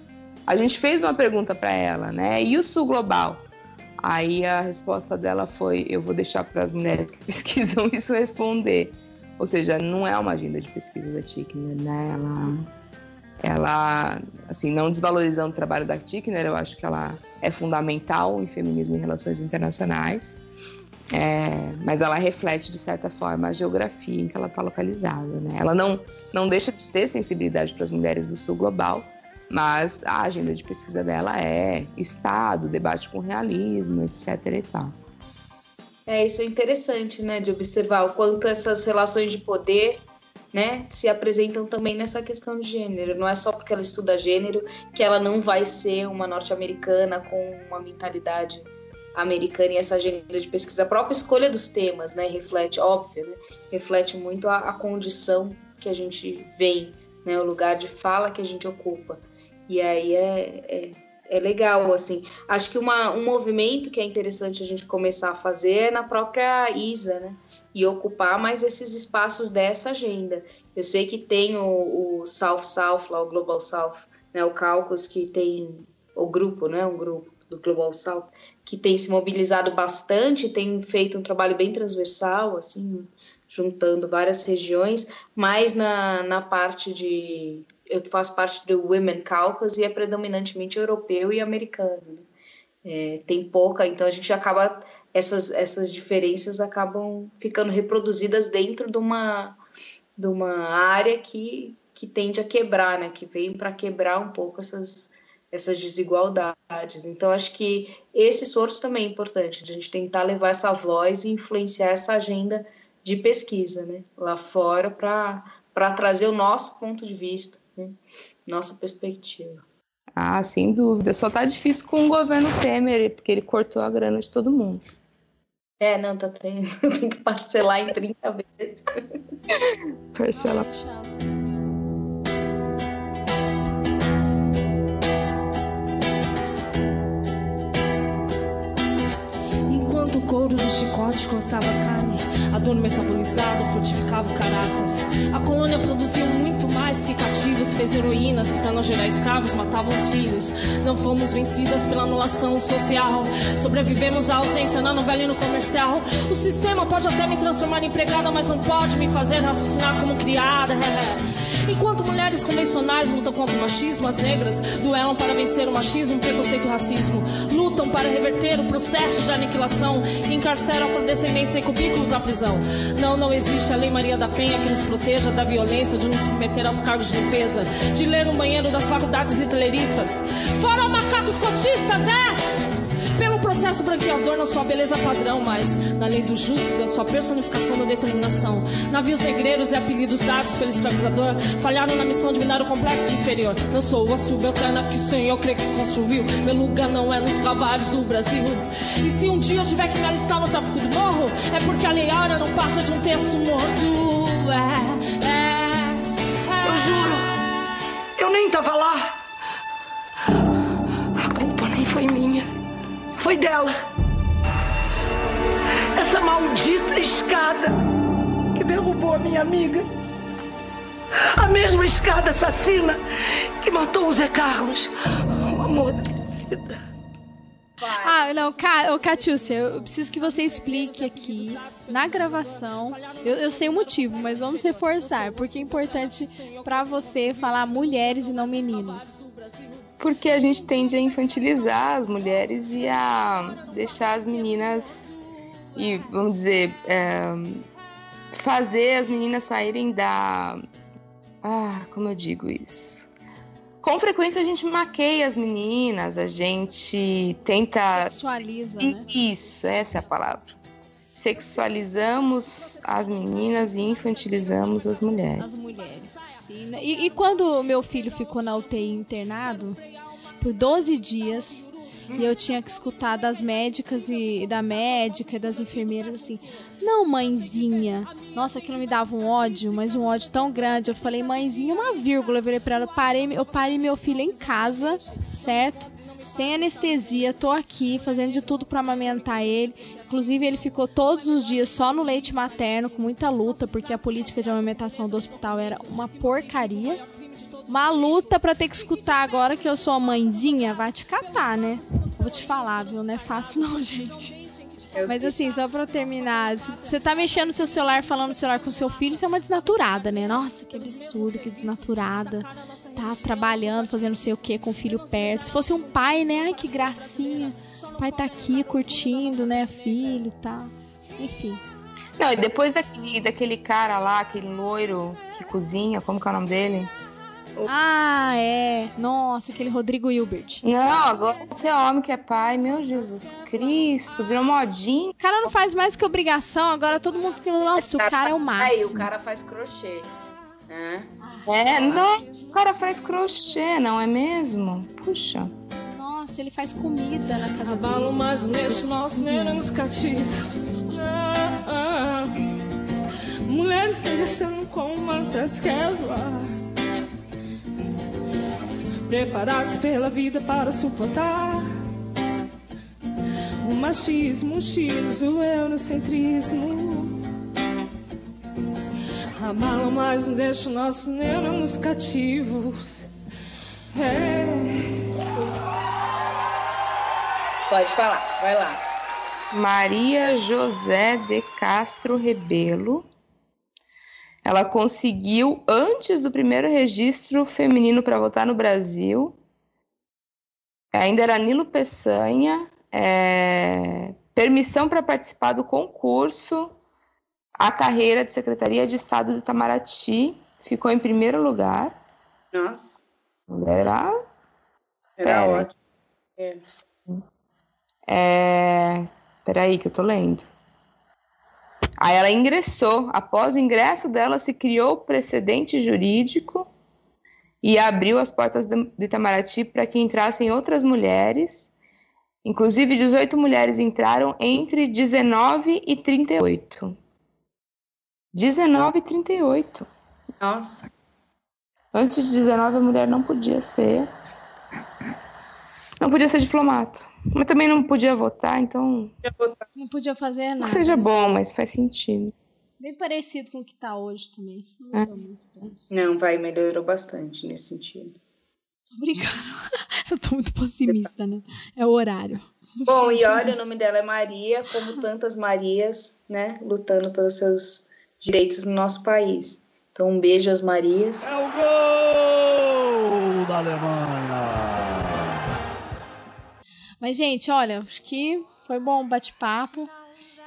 a gente fez uma pergunta para ela, né? E o Sul Global? Aí a resposta dela foi: eu vou deixar para as mulheres que pesquisam isso responder. Ou seja, não é uma agenda de pesquisa da Tickner, né? Ela, ela, assim, não desvalorizando o trabalho da Tickner, eu acho que ela é fundamental em feminismo e relações internacionais. É, mas ela reflete, de certa forma, a geografia em que ela está localizada. Né? Ela não, não deixa de ter sensibilidade para as mulheres do sul global, mas a agenda de pesquisa dela é Estado, debate com realismo, etc. e tal. É, isso é interessante, né, de observar o quanto essas relações de poder né, se apresentam também nessa questão de gênero. Não é só porque ela estuda gênero que ela não vai ser uma norte-americana com uma mentalidade americana e essa agenda de pesquisa. A própria escolha dos temas, né, reflete, óbvio, né, reflete muito a, a, condição que a gente vem, né, o lugar de fala que a gente ocupa. E aí é, é, é legal, assim. Acho que uma, um movimento que é interessante a gente começar a fazer é na própria ISA, né, e ocupar mais esses espaços dessa agenda. Eu sei que tem o, o South South, lá o Global South, né, o Caucus, que tem o grupo, né, um grupo do Global South, que tem se mobilizado bastante, tem feito um trabalho bem transversal, assim, juntando várias regiões, mas na, na parte de. Eu faço parte do Women Caucus e é predominantemente europeu e americano. Né? É, tem pouca, então a gente acaba. Essas, essas diferenças acabam ficando reproduzidas dentro de uma, de uma área que, que tende a quebrar, né? Que vem para quebrar um pouco essas, essas desigualdades. Então, acho que esse esforço também é importante, de a gente tentar levar essa voz e influenciar essa agenda de pesquisa né, lá fora para trazer o nosso ponto de vista, né, nossa perspectiva. Ah, sem dúvida. Só tá difícil com o governo Temer, porque ele cortou a grana de todo mundo. É, não, tá tendo. Tem que parcelar em 30 vezes. Parcelar. Couro do chicote cortava carne, Adorno metabolizado fortificava o caráter. A colônia produziu muito mais que cativos, fez heroínas que, para não gerar escravos, matavam os filhos. Não fomos vencidas pela anulação social. Sobrevivemos à ausência na novela e no comercial. O sistema pode até me transformar em empregada, mas não pode me fazer raciocinar como criada. Enquanto mulheres convencionais lutam contra o machismo, as negras duelam para vencer o machismo, o preconceito e o racismo. Lutam para reverter o processo de aniquilação e encarceram afrodescendentes em cubículos na prisão. Não, não existe a Lei Maria da Penha que nos proteja da violência, de nos submeter aos cargos de limpeza, de ler no banheiro das faculdades hitleristas. Fora macacos cotistas, é? Pelo processo branqueador na sua beleza padrão, mas na lei dos justos é a sua personificação da determinação. Navios negreiros e apelidos dados pelo escravizador falharam na missão de minar o complexo inferior. Eu sou a subalterna que o Senhor crê que construiu. Meu lugar não é nos cavalos do Brasil. E se um dia eu tiver que me alistar no tráfico do morro, é porque a lei áurea não passa de um terço morto. É, é, é. Eu juro, eu nem tava lá. A culpa nem foi minha. Foi dela. Essa maldita escada que derrubou a minha amiga. A mesma escada assassina que matou o Zé Carlos. O amor da minha vida. Ah, não, Ca... Ô, Catiúcia, eu preciso que você explique aqui, na gravação. Eu, eu sei o motivo, mas vamos reforçar, porque é importante pra você falar mulheres e não meninas. Porque a gente tende a infantilizar as mulheres e a deixar as meninas e, vamos dizer, é, fazer as meninas saírem da. Ah, como eu digo isso? Com frequência a gente maqueia as meninas, a gente tenta. Sexualiza, né? Isso, essa é a palavra. Sexualizamos as meninas e infantilizamos as mulheres. As mulheres. Né? e, e quando meu filho ficou na UTI internado, por 12 dias, e eu tinha que escutar das médicas e da médica e das enfermeiras assim: Não, mãezinha. Nossa, aquilo me dava um ódio, mas um ódio tão grande. Eu falei, mãezinha, uma vírgula. Eu virei ela, parei, eu parei meu filho em casa, certo? Sem anestesia, tô aqui fazendo de tudo para amamentar ele. Inclusive, ele ficou todos os dias só no leite materno, com muita luta, porque a política de amamentação do hospital era uma porcaria. Uma luta pra ter que escutar agora que eu sou a mãezinha, vai te catar, né? Vou te falar, viu? Não é fácil não, gente. Mas assim, só pra eu terminar, você tá mexendo no seu celular, falando no celular com seu filho, isso é uma desnaturada, né? Nossa, que absurdo, que desnaturada. Tá trabalhando, fazendo não sei o que com o filho perto. Se fosse um pai, né? Ai, que gracinha. O pai tá aqui curtindo, né? Filho e tal. Enfim. Não, e depois daquele, daquele cara lá, aquele loiro que cozinha, como que é o nome dele? Ah, é. Nossa, aquele Rodrigo Hilbert. Não, agora você é homem que é pai, meu Jesus Cristo, virou modinha. O cara não faz mais que obrigação, agora todo mundo fica, nossa, o cara é o Aí máximo. o cara faz crochê. né? É, nossa, o cara faz crochê, não é mesmo? Puxa. Nossa, ele faz comida na casa Abalo dele. mais neste nosso nos cativos. Ah, ah. Mulheres descendo com mantas quebra. Preparadas pela vida para suportar o machismo, o X, o eurocentrismo. Abalam mais não deixa o nosso neuro nos cativos. É, Pode falar, vai lá. Maria José de Castro Rebelo. Ela conseguiu, antes do primeiro registro feminino para votar no Brasil, ainda era Nilo Peçanha, é, permissão para participar do concurso, a carreira de Secretaria de Estado de Itamaraty, ficou em primeiro lugar. Nossa, Era, era Pera. ótimo. É. É... Peraí, que eu tô lendo. Aí ela ingressou. Após o ingresso dela, se criou precedente jurídico e abriu as portas do Itamaraty para que entrassem outras mulheres. Inclusive, 18 mulheres entraram entre 19 e 38. 19 e 38. Nossa. Antes de 19, a mulher não podia ser. Não podia ser diplomata. Mas também não podia votar, então. Não podia fazer Não nada. que seja bom, mas faz sentido. Bem parecido com o que tá hoje também. Não É. muito tanto. Não, vai, melhorou bastante nesse sentido. Obrigada. Eu tô muito pessimista, né? É o horário. Bom, e olha, o nome dela é Maria, como tantas Marias, né, lutando pelos seus direitos no nosso país. Então, um beijo às Marias. É o gol da Alemanha. Mas, gente, olha, acho que foi bom o bate-papo.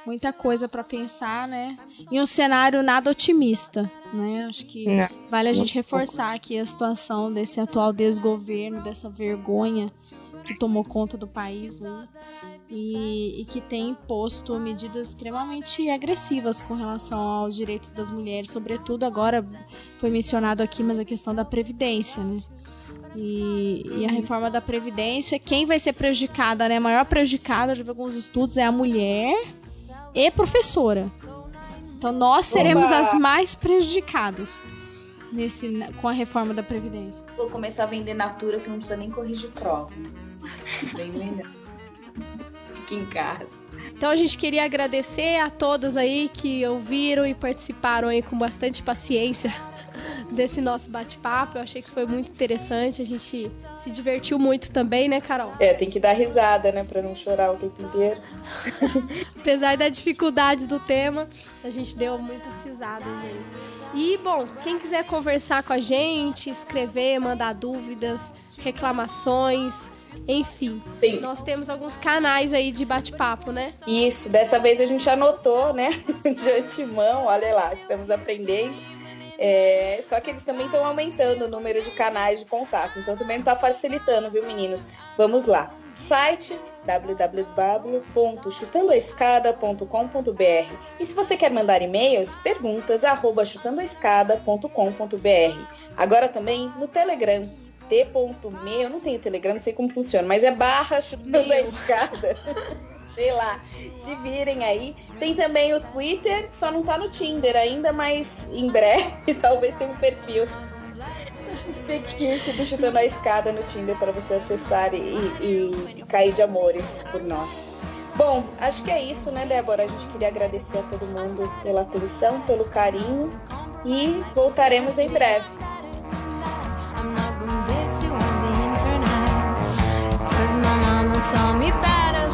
Muita coisa pra pensar, né? E um cenário nada otimista, né? Acho que Não. vale a gente reforçar aqui a situação desse atual desgoverno, dessa vergonha que tomou conta do país né? e, e que tem imposto medidas extremamente agressivas com relação aos direitos das mulheres, sobretudo agora foi mencionado aqui, mas a questão da previdência, né? E, e a reforma da Previdência, quem vai ser prejudicada, né? A maior prejudicada, eu já vi alguns estudos, é a mulher e professora. Então nós seremos Oba! as mais prejudicadas nesse, com a reforma da Previdência. Vou começar a vender Natura que não precisa nem corrigir prova. Bem melhor. Fique em casa. Então a gente queria agradecer a todas aí que ouviram e participaram aí com bastante paciência desse nosso bate-papo. Eu achei que foi muito interessante. A gente se divertiu muito também, né, Carol? É, tem que dar risada, né, pra não chorar o tempo inteiro. Apesar da dificuldade do tema, a gente deu muitas risadas aí. E, bom, quem quiser conversar com a gente, escrever, mandar dúvidas, reclamações, enfim. Sim. Nós temos alguns canais aí de bate-papo, né? Isso, dessa vez a gente anotou, né, de antemão, olha lá, estamos aprendendo. É, só que eles também estão aumentando o número de canais de contato, então também está facilitando, viu, meninos? Vamos lá. Site www.chutandoaescada.com.br E se você quer mandar e-mails, perguntas arroba chutandoaescada.com.br Agora também no Telegram, t.me, eu não tenho Telegram, não sei como funciona, mas é barra chutando a escada. sei lá, se virem aí. Tem também o Twitter, só não tá no Tinder ainda, mas em breve talvez tenha um perfil fictício do Chutando a Escada no Tinder para você acessar e, e- e cair de amores por nós. Bom, acho que é isso, né, Débora? A gente queria agradecer a todo mundo pela atenção, pelo carinho e voltaremos em breve. Cause my mama told me better